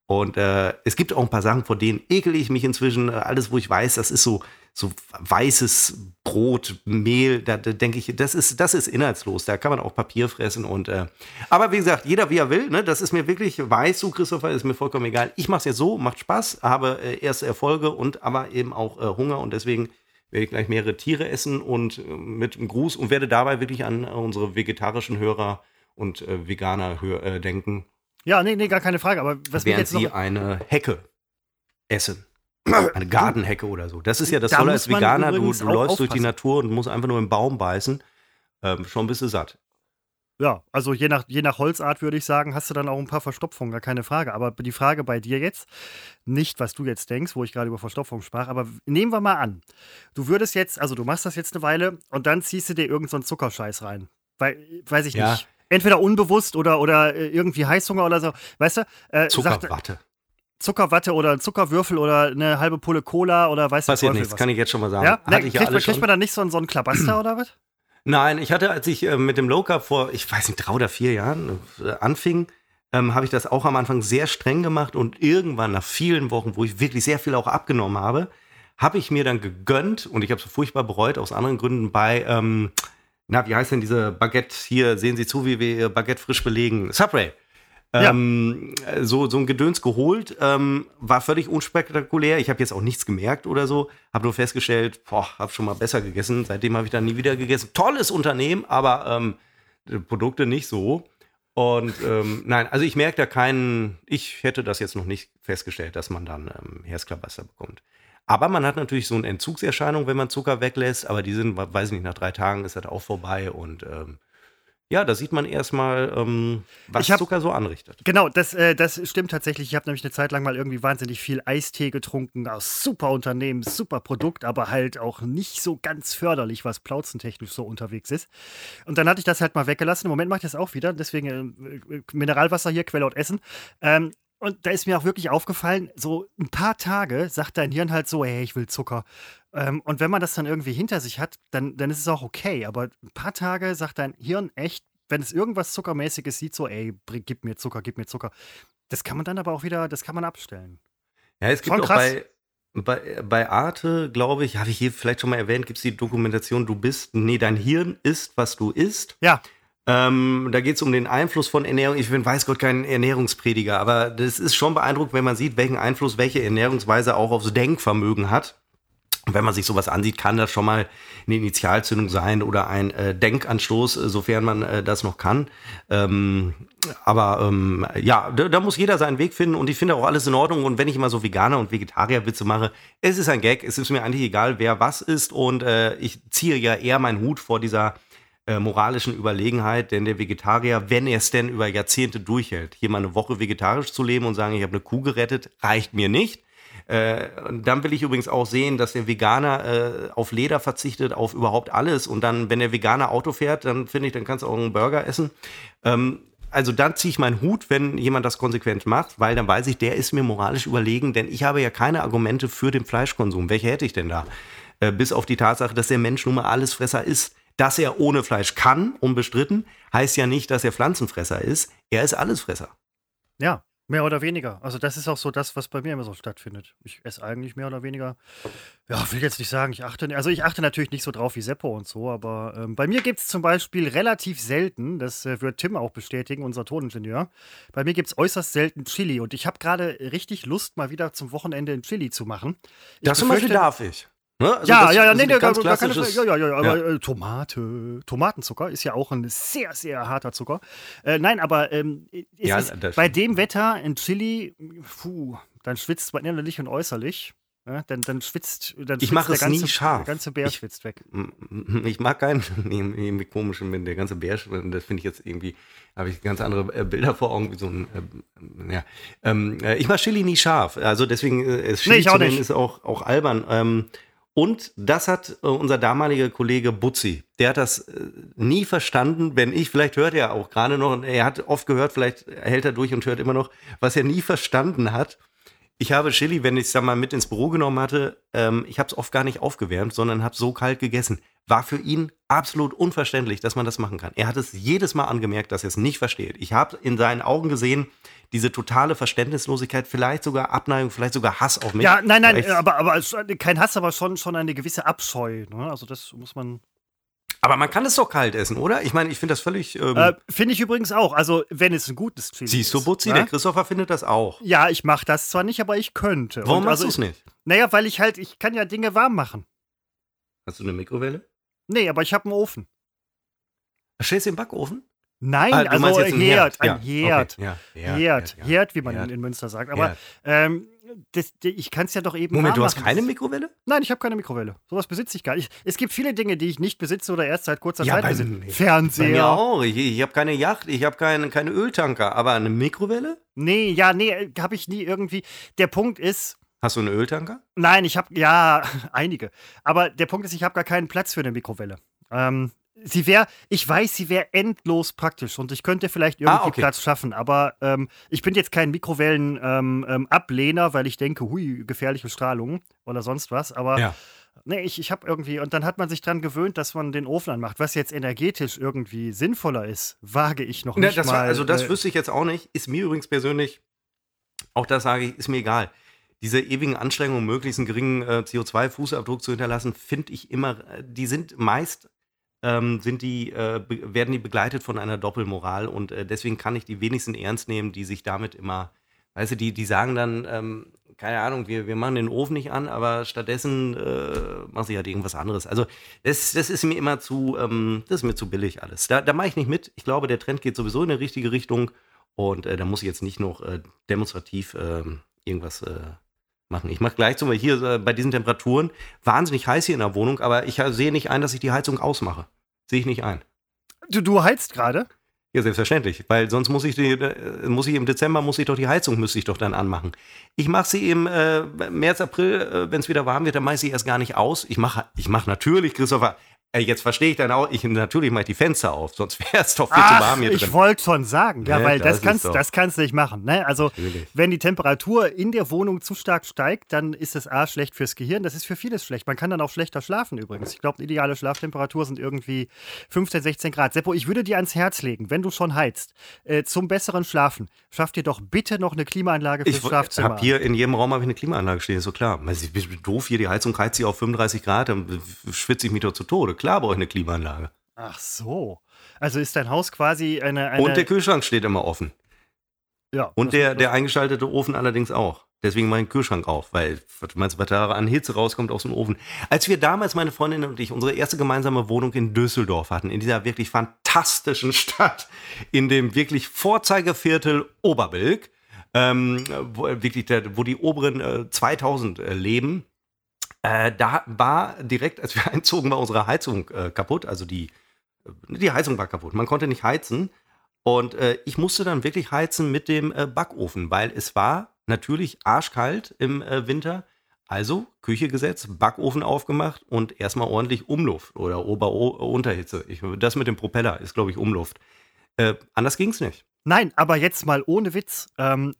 Und äh, es gibt auch ein paar Sachen, vor denen ekel ich mich inzwischen. Alles, wo ich weiß, das ist so, so weißes Brot, Mehl, da, da denke ich, das ist, das ist inhaltslos. Da kann man auch Papier fressen. Und äh, aber wie gesagt, jeder wie er will. Ne? Das ist mir wirklich, weißt du, Christopher, ist mir vollkommen egal. Ich mache es jetzt so, macht Spaß, habe äh, erste Erfolge und aber eben auch äh, Hunger und deswegen werde ich gleich mehrere Tiere essen und äh, mit einem Gruß und werde dabei wirklich an unsere vegetarischen Hörer und äh, Veganer äh, denken ja, nee, nee, gar keine Frage. Aber was Während jetzt sie eine Hecke essen. Eine Gartenhecke oder so. Das ist ja das da Tolle als Veganer. Du, du läufst durch die Natur und musst einfach nur im Baum beißen. Ähm, schon bist du satt. Ja, also je nach, je nach Holzart würde ich sagen, hast du dann auch ein paar Verstopfungen, gar keine Frage. Aber die Frage bei dir jetzt, nicht was du jetzt denkst, wo ich gerade über Verstopfung sprach, aber nehmen wir mal an, du würdest jetzt, also du machst das jetzt eine Weile und dann ziehst du dir irgendeinen so Zuckerscheiß rein. Weil, weiß ich ja. nicht entweder unbewusst oder, oder äh, irgendwie Heißhunger oder so. Weißt du? Äh, Zuckerwatte. Sagt, Zuckerwatte oder Zuckerwürfel oder eine halbe Pulle Cola oder weißt du Passiert nichts, was. kann ich jetzt schon mal sagen. Ja? Ne, kriegt, man, kriegt man da nicht so, so einen Klabaster oder was? Nein, ich hatte, als ich äh, mit dem Low Carb vor, ich weiß nicht, drei oder vier Jahren äh, anfing, ähm, habe ich das auch am Anfang sehr streng gemacht und irgendwann nach vielen Wochen, wo ich wirklich sehr viel auch abgenommen habe, habe ich mir dann gegönnt und ich habe es furchtbar bereut aus anderen Gründen bei ähm, na, wie heißt denn diese Baguette hier? Sehen Sie zu, wie wir Ihr Baguette frisch belegen. Subway. Ja. Ähm, so, so ein Gedöns geholt, ähm, war völlig unspektakulär. Ich habe jetzt auch nichts gemerkt oder so. Habe nur festgestellt, boah, habe schon mal besser gegessen. Seitdem habe ich dann nie wieder gegessen. Tolles Unternehmen, aber ähm, Produkte nicht so. Und ähm, nein, also ich merke da keinen, ich hätte das jetzt noch nicht festgestellt, dass man dann ähm, Herzklabaster bekommt. Aber man hat natürlich so eine Entzugserscheinung, wenn man Zucker weglässt, aber die sind, weiß ich nicht, nach drei Tagen ist das auch vorbei und ähm, ja, da sieht man erstmal, ähm, was hab, Zucker so anrichtet. Genau, das, äh, das stimmt tatsächlich. Ich habe nämlich eine Zeit lang mal irgendwie wahnsinnig viel Eistee getrunken aus super Unternehmen, super Produkt, aber halt auch nicht so ganz förderlich, was plauzentechnisch so unterwegs ist. Und dann hatte ich das halt mal weggelassen. Im Moment mache ich das auch wieder, deswegen äh, Mineralwasser hier, Quelle und Essen. Ähm, und da ist mir auch wirklich aufgefallen, so ein paar Tage sagt dein Hirn halt so, hey, ich will Zucker. Ähm, und wenn man das dann irgendwie hinter sich hat, dann, dann ist es auch okay. Aber ein paar Tage sagt dein Hirn echt, wenn es irgendwas Zuckermäßiges sieht, so, ey, gib mir Zucker, gib mir Zucker. Das kann man dann aber auch wieder, das kann man abstellen. Ja, es gibt Schon auch krass. bei, bei, bei Arte, glaube ich, habe ich hier vielleicht schon mal erwähnt, gibt es die Dokumentation, du bist, nee, dein Hirn ist, was du isst. Ja. Ähm, da geht es um den Einfluss von Ernährung. Ich bin, weiß Gott, kein Ernährungsprediger, aber das ist schon beeindruckend, wenn man sieht, welchen Einfluss welche Ernährungsweise auch aufs Denkvermögen hat. Und wenn man sich sowas ansieht, kann das schon mal eine Initialzündung sein oder ein äh, Denkanstoß, äh, sofern man äh, das noch kann. Ähm, aber ähm, ja, da, da, muss jeder seinen Weg finden und ich finde auch alles in Ordnung. Und wenn ich immer so Veganer und Vegetarierwitze mache, es ist ein Gag, es ist mir eigentlich egal, wer was ist und äh, ich ziehe ja eher meinen Hut vor dieser äh, moralischen Überlegenheit, denn der Vegetarier, wenn er es denn über Jahrzehnte durchhält, hier mal eine Woche vegetarisch zu leben und sagen, ich habe eine Kuh gerettet, reicht mir nicht. Äh, dann will ich übrigens auch sehen, dass der Veganer äh, auf Leder verzichtet, auf überhaupt alles. Und dann, wenn der Veganer Auto fährt, dann finde ich, dann kannst du auch einen Burger essen. Ähm, also dann ziehe ich meinen Hut, wenn jemand das konsequent macht, weil dann weiß ich, der ist mir moralisch überlegen, denn ich habe ja keine Argumente für den Fleischkonsum. Welche hätte ich denn da? Äh, bis auf die Tatsache, dass der Mensch nun mal Allesfresser ist. Dass er ohne Fleisch kann, unbestritten, heißt ja nicht, dass er Pflanzenfresser ist. Er ist Allesfresser. Ja, mehr oder weniger. Also das ist auch so das, was bei mir immer so stattfindet. Ich esse eigentlich mehr oder weniger. Ja, will jetzt nicht sagen, ich achte, also ich achte natürlich nicht so drauf wie Seppo und so, aber ähm, bei mir gibt es zum Beispiel relativ selten, das äh, wird Tim auch bestätigen, unser Toningenieur, bei mir gibt es äußerst selten Chili und ich habe gerade richtig Lust, mal wieder zum Wochenende ein Chili zu machen. Ich das zum Beispiel darf ich. Ne? Also ja, ja, ja, nee, nee, ganz gar keine Frage. Ja, ja, ja, aber ja. Äh, Tomate, Tomatenzucker ist ja auch ein sehr, sehr harter Zucker. Äh, nein, aber ähm, ja, bei dem Wetter in Chili, puh, dann schwitzt man innerlich und äußerlich. Ja, dann, dann schwitzt, dann ich mache es ganze, nie scharf. Der ganze Bär ich, schwitzt weg. Ich mag keinen irgendwie komischen, wenn der ganze Bär, das finde ich jetzt irgendwie, habe ich ganz andere äh, Bilder vor Augen, wie so ein, äh, ja. Ähm, äh, ich mache Chili nie scharf, also deswegen, äh, Chili nee, zu nennen ist auch, auch albern. Ähm, Und das hat äh, unser damaliger Kollege Butzi, der hat das äh, nie verstanden, wenn ich, vielleicht hört er auch gerade noch, er hat oft gehört, vielleicht hält er durch und hört immer noch, was er nie verstanden hat. Ich habe Chili, wenn ich es mal mit ins Büro genommen hatte, ähm, ich habe es oft gar nicht aufgewärmt, sondern habe so kalt gegessen. War für ihn absolut unverständlich, dass man das machen kann. Er hat es jedes Mal angemerkt, dass er es nicht versteht. Ich habe in seinen Augen gesehen, diese totale Verständnislosigkeit, vielleicht sogar Abneigung, vielleicht sogar Hass auf mich. Ja, nein, nein, aber, aber kein Hass, aber schon, schon eine gewisse Abscheu. Ne? Also das muss man. Aber man kann es doch kalt essen, oder? Ich meine, ich finde das völlig. Ähm äh, finde ich übrigens auch. Also, wenn es ein gutes Chili ist. Siehst du, Butzi, ne? der Christopher findet das auch. Ja, ich mache das zwar nicht, aber ich könnte. Warum machst also, du es nicht? Naja, weil ich halt, ich kann ja Dinge warm machen. Hast du eine Mikrowelle? Nee, aber ich habe einen Ofen. Stellst du den Backofen? Nein, ah, also Herd, Herd, ein Herd. Ja. Okay. Ja. Herd, Herd, Herd, wie man Herd. in Münster sagt. Aber ähm, das, ich kann es ja doch eben. Moment, du hast keine Mikrowelle? Nein, ich habe keine Mikrowelle. Sowas besitze ich gar nicht. Es gibt viele Dinge, die ich nicht besitze oder erst seit kurzer ja, Zeit besitze. Fernseher. Bei mir auch. Ich, ich habe keine Yacht, ich habe keine, keine Öltanker. Aber eine Mikrowelle? Nee, ja, nee, habe ich nie irgendwie. Der Punkt ist. Hast du einen Öltanker? Nein, ich habe, ja, einige. Aber der Punkt ist, ich habe gar keinen Platz für eine Mikrowelle. Ähm, sie wäre, ich weiß, sie wäre endlos praktisch und ich könnte vielleicht irgendwie ah, okay. Platz schaffen, aber ähm, ich bin jetzt kein Mikrowellen-Ablehner, ähm, ähm, weil ich denke, hui, gefährliche Strahlung oder sonst was, aber ja. nee, ich, ich habe irgendwie, und dann hat man sich dran gewöhnt, dass man den Ofen anmacht. Was jetzt energetisch irgendwie sinnvoller ist, wage ich noch nicht. Ja, das mal. Also, das äh, wüsste ich jetzt auch nicht. Ist mir übrigens persönlich, auch das sage ich, ist mir egal diese ewigen Anstrengungen, möglichst einen geringen äh, CO2-Fußabdruck zu hinterlassen, finde ich immer, äh, die sind meist ähm, sind die, äh, werden die begleitet von einer Doppelmoral und äh, deswegen kann ich die wenigsten ernst nehmen, die sich damit immer, weißt du, die, die sagen dann, ähm, keine Ahnung, wir, wir machen den Ofen nicht an, aber stattdessen äh, machen sie halt irgendwas anderes. Also das, das ist mir immer zu, ähm, das ist mir zu billig alles. Da, da mache ich nicht mit. Ich glaube, der Trend geht sowieso in die richtige Richtung und äh, da muss ich jetzt nicht noch äh, demonstrativ ähm, irgendwas äh, machen. Ich mache gleich zum Beispiel hier äh, bei diesen Temperaturen wahnsinnig heiß hier in der Wohnung, aber ich sehe nicht ein, dass ich die Heizung ausmache. Sehe ich nicht ein. Du, du heizt gerade? Ja, selbstverständlich, weil sonst muss ich, die, äh, muss ich im Dezember muss ich doch die Heizung müsste ich doch dann anmachen. Ich mache sie im äh, März, April, äh, wenn es wieder warm wird, dann mache ich sie erst gar nicht aus. Ich mache ich mach natürlich, Christopher, Ey, jetzt verstehe ich dann auch, ich natürlich mache ich die Fenster auf, sonst wäre es doch viel Ach, zu warm hier drin. Ich wollte schon sagen, ja, ne, weil das, das kannst, das kannst du nicht machen. Ne? Also, natürlich. wenn die Temperatur in der Wohnung zu stark steigt, dann ist das A schlecht fürs Gehirn. Das ist für vieles schlecht. Man kann dann auch schlechter schlafen übrigens. Ich glaube, ideale Schlaftemperatur sind irgendwie 15, 16 Grad. Seppo, ich würde dir ans Herz legen, wenn du schon heizt, äh, zum besseren Schlafen, schaff dir doch bitte noch eine Klimaanlage fürs ich Schlafzimmer. Ich habe hier in jedem Raum ich eine Klimaanlage stehen, ist so klar. Ich bin doof hier, die Heizung heizt sich auf 35 Grad, dann schwitze ich mich doch zu Tode. Klar brauche ich eine Klimaanlage. Ach so. Also ist dein Haus quasi eine. eine Und der Kühlschrank steht immer offen. Ja. Und der, der eingeschaltete Ofen allerdings auch. Deswegen mein Kühlschrank auf, weil, meinst du, was da an Hitze rauskommt aus dem Ofen. Als wir damals, meine Freundin und ich, unsere erste gemeinsame Wohnung in Düsseldorf hatten, in dieser wirklich fantastischen Stadt, in dem wirklich Vorzeigeviertel Oberbilk, ähm, wo, wirklich der, wo die oberen äh, 2000 äh, leben, äh, da war direkt, als wir einzogen, war unsere Heizung äh, kaputt. Also die, äh, die Heizung war kaputt. Man konnte nicht heizen. Und äh, ich musste dann wirklich heizen mit dem äh, Backofen, weil es war natürlich arschkalt im äh, Winter. Also Küche gesetzt, Backofen aufgemacht und erstmal ordentlich Umluft oder Ober-Unterhitze. Das mit dem Propeller ist, glaube ich, Umluft. anders ging es nicht. Nein, aber jetzt mal ohne Witz. Ähm,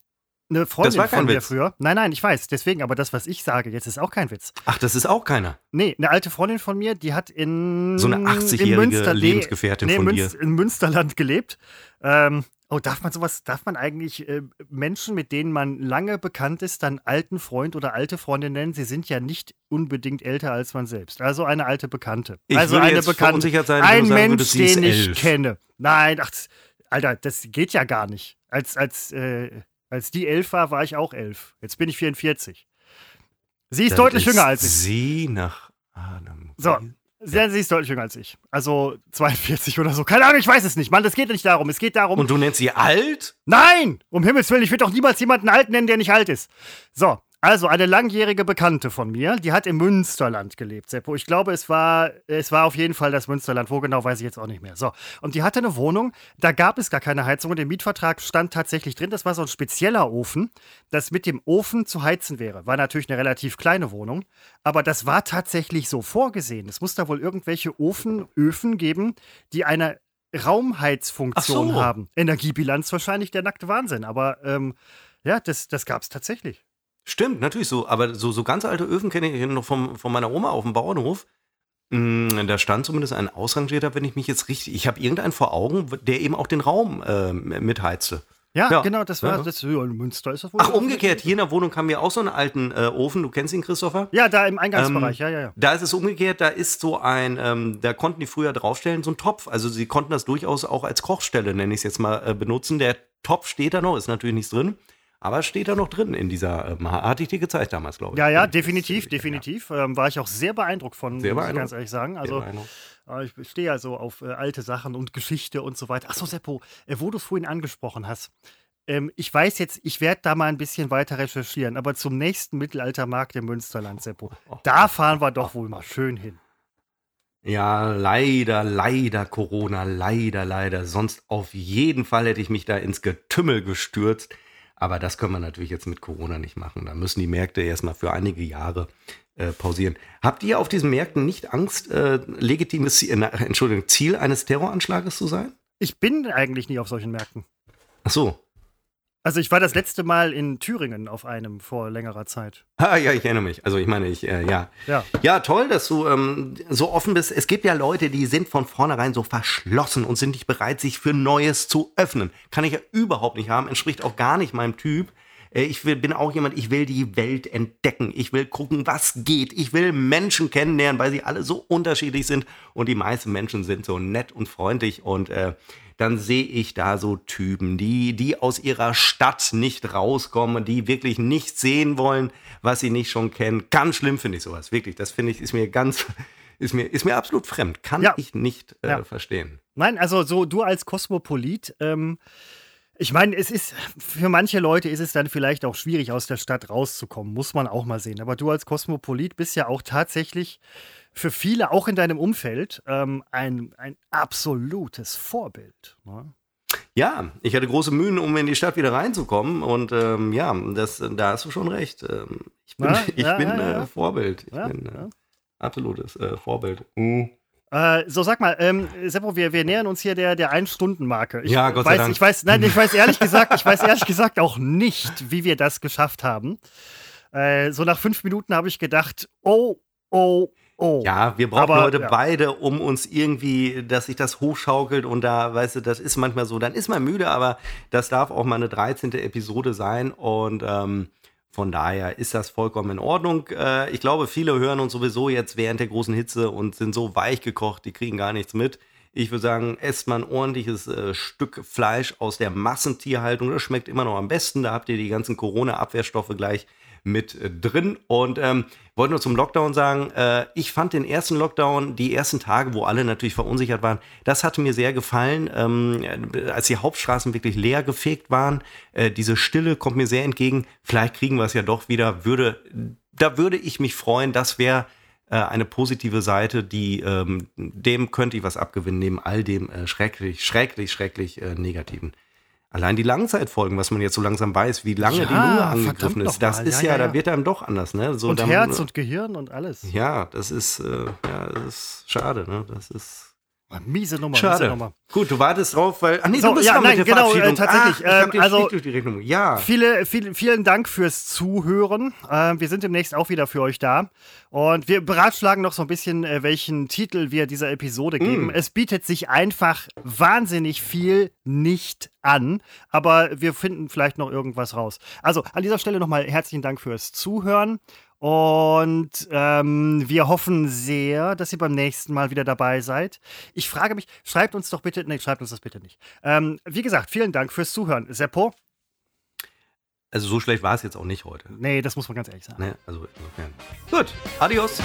eine Freundin von mir Witz. früher. Nein, nein, ich weiß. Deswegen, aber das, was ich sage, jetzt ist auch kein Witz. Ach, das ist auch keiner. Nee, eine alte Freundin von mir, die hat in. So eine 80-jährige Lebensgefährtin nee, von Münz, dir. In Münsterland gelebt. Ähm, oh, darf man sowas, darf man eigentlich äh, Menschen, mit denen man lange bekannt ist, dann alten Freund oder alte Freundin nennen? Sie sind ja nicht unbedingt älter als man selbst. Also eine alte Bekannte. Ich also eine Bekannte. Sein, ein Mensch, den ich kenne. Nein, ach, Alter, das geht ja gar nicht. Als, als, äh, als die elf war, war ich auch elf. Jetzt bin ich 44. Sie ist Dann deutlich ist jünger als ich. Sie nach Adam. So. Ja. Sie ist deutlich jünger als ich. Also 42 oder so. Keine Ahnung, ich weiß es nicht. Mann, das geht nicht darum. Es geht darum. Und du nennst sie alt? Nein! Um Himmels Willen, ich würde doch niemals jemanden alt nennen, der nicht alt ist. So, Also eine langjährige Bekannte von mir, die hat im Münsterland gelebt, Seppo. Ich glaube, es war, es war auf jeden Fall das Münsterland. Wo genau, weiß ich jetzt auch nicht mehr. So, und die hatte eine Wohnung, da gab es gar keine Heizung und im Mietvertrag stand tatsächlich drin, das war so ein spezieller Ofen, das mit dem Ofen zu heizen wäre. War natürlich eine relativ kleine Wohnung, aber das war tatsächlich so vorgesehen. Es muss da wohl irgendwelche Ofen, Öfen geben, die eine Raumheizfunktion so. haben. Energiebilanz wahrscheinlich der nackte Wahnsinn, aber ähm, ja, das, das gab es tatsächlich. Stimmt, natürlich so. Aber so, so ganz alte Öfen kenne ich noch vom, von meiner Oma auf dem Bauernhof. Mm, da stand zumindest ein ausrangierter, wenn ich mich jetzt richtig. Ich habe irgendeinen vor Augen, der eben auch den Raum äh, mitheizte. Ja, ja, genau, das war ja. das ja, in Münster ist das wohl. Ach, umgekehrt, hier in der Wohnung haben wir auch so einen alten äh, Ofen. Du kennst ihn, Christopher? Ja, da im Eingangsbereich, ähm, ja, ja, ja. Da ist es umgekehrt, da ist so ein, ähm, da konnten die früher draufstellen, so ein Topf. Also sie konnten das durchaus auch als Kochstelle, nenne ich es jetzt mal, äh, benutzen. Der Topf steht da noch, ist natürlich nichts drin. Aber steht da noch drin in dieser, ähm, hatte ich dir gezeigt damals, glaube ich. Ja, ja, definitiv, definitiv. Ähm, war ich auch sehr beeindruckt von, sehr muss ich ganz ehrlich sagen. Also, äh, ich stehe ja so auf äh, alte Sachen und Geschichte und so weiter. Achso, Seppo, äh, wo du es vorhin angesprochen hast. Ähm, ich weiß jetzt, ich werde da mal ein bisschen weiter recherchieren, aber zum nächsten Mittelaltermarkt im Münsterland, Seppo, da fahren wir doch wohl mal schön hin. Ja, leider, leider Corona, leider, leider. Sonst auf jeden Fall hätte ich mich da ins Getümmel gestürzt. Aber das können wir natürlich jetzt mit Corona nicht machen. Da müssen die Märkte erstmal für einige Jahre äh, pausieren. Habt ihr auf diesen Märkten nicht Angst, äh, legitimes Ziel, äh, Entschuldigung, Ziel eines Terroranschlages zu sein? Ich bin eigentlich nie auf solchen Märkten. Ach so. Also ich war das letzte Mal in Thüringen auf einem vor längerer Zeit. Ah, ja, ich erinnere mich. Also ich meine, ich, äh, ja. ja. Ja, toll, dass du ähm, so offen bist. Es gibt ja Leute, die sind von vornherein so verschlossen und sind nicht bereit, sich für Neues zu öffnen. Kann ich ja überhaupt nicht haben, entspricht auch gar nicht meinem Typ. Äh, ich will, bin auch jemand, ich will die Welt entdecken. Ich will gucken, was geht. Ich will Menschen kennenlernen, weil sie alle so unterschiedlich sind. Und die meisten Menschen sind so nett und freundlich. Und äh, dann sehe ich da so Typen, die, die aus ihrer Stadt nicht rauskommen, die wirklich nicht sehen wollen, was sie nicht schon kennen. Ganz schlimm finde ich sowas, wirklich. Das finde ich, ist mir ganz, ist mir, ist mir absolut fremd. Kann ja. ich nicht äh, ja. verstehen. Nein, also so du als Kosmopolit, ähm, ich meine, es ist für manche Leute ist es dann vielleicht auch schwierig, aus der Stadt rauszukommen, muss man auch mal sehen. Aber du als Kosmopolit bist ja auch tatsächlich für viele, auch in deinem Umfeld, ähm, ein, ein absolutes Vorbild. Ne? Ja, ich hatte große Mühen, um in die Stadt wieder reinzukommen. Und ähm, ja, das, da hast du schon recht. Ähm, ich bin, ja, ich ja, bin ja, äh, Vorbild. Ich bin äh, absolutes äh, Vorbild. Mhm. Äh, so, sag mal, ähm, Seppo, wir, wir nähern uns hier der, der Ein-Stunden-Marke. Ja, Gott weiß, sei Dank. Ich weiß, nein, ich weiß ehrlich gesagt, ich weiß ehrlich gesagt auch nicht, wie wir das geschafft haben. Äh, so nach fünf Minuten habe ich gedacht, oh, oh, Oh, ja, wir brauchen aber, heute ja. beide, um uns irgendwie, dass sich das hochschaukelt und da, weißt du, das ist manchmal so, dann ist man müde, aber das darf auch mal eine 13. Episode sein und ähm, von daher ist das vollkommen in Ordnung. Äh, ich glaube, viele hören uns sowieso jetzt während der großen Hitze und sind so weich gekocht, die kriegen gar nichts mit. Ich würde sagen, esst mal ein ordentliches äh, Stück Fleisch aus der Massentierhaltung. Das schmeckt immer noch am besten. Da habt ihr die ganzen Corona-Abwehrstoffe gleich mit äh, drin. Und ähm, wollte nur zum Lockdown sagen, äh, ich fand den ersten Lockdown, die ersten Tage, wo alle natürlich verunsichert waren, das hatte mir sehr gefallen, ähm, als die Hauptstraßen wirklich leer gefegt waren. Äh, diese Stille kommt mir sehr entgegen. Vielleicht kriegen wir es ja doch wieder. Würde, da würde ich mich freuen. Das wäre äh, eine positive Seite, die ähm, dem könnte ich was abgewinnen, neben all dem äh, schrecklich, schrecklich, schrecklich äh, Negativen. Allein die Langzeitfolgen, was man jetzt so langsam weiß, wie lange ja, die Lunge angegriffen ist, das ist ja, ja, ja, da wird einem doch anders, ne? So, und dann, Herz und Gehirn und alles. Ja, das ist, äh, ja, das ist schade, ne? Das ist Miese Nummer, Schade. miese Nummer. Gut, du wartest drauf, weil. Ach nee, so, du bist ja, nein, mit der genau, äh, tatsächlich. Ah, ähm, also, ja. Viele, viel, vielen Dank fürs Zuhören. Äh, wir sind demnächst auch wieder für euch da. Und wir beratschlagen noch so ein bisschen, äh, welchen Titel wir dieser Episode geben. Mm. Es bietet sich einfach wahnsinnig viel nicht an, aber wir finden vielleicht noch irgendwas raus. Also an dieser Stelle nochmal herzlichen Dank fürs Zuhören. Und ähm, wir hoffen sehr, dass ihr beim nächsten Mal wieder dabei seid. Ich frage mich, schreibt uns doch bitte, nee, schreibt uns das bitte nicht. Ähm, wie gesagt, vielen Dank fürs Zuhören. Seppo? Also so schlecht war es jetzt auch nicht heute. Nee, das muss man ganz ehrlich sagen. Nee, also insofern. Gut, adios.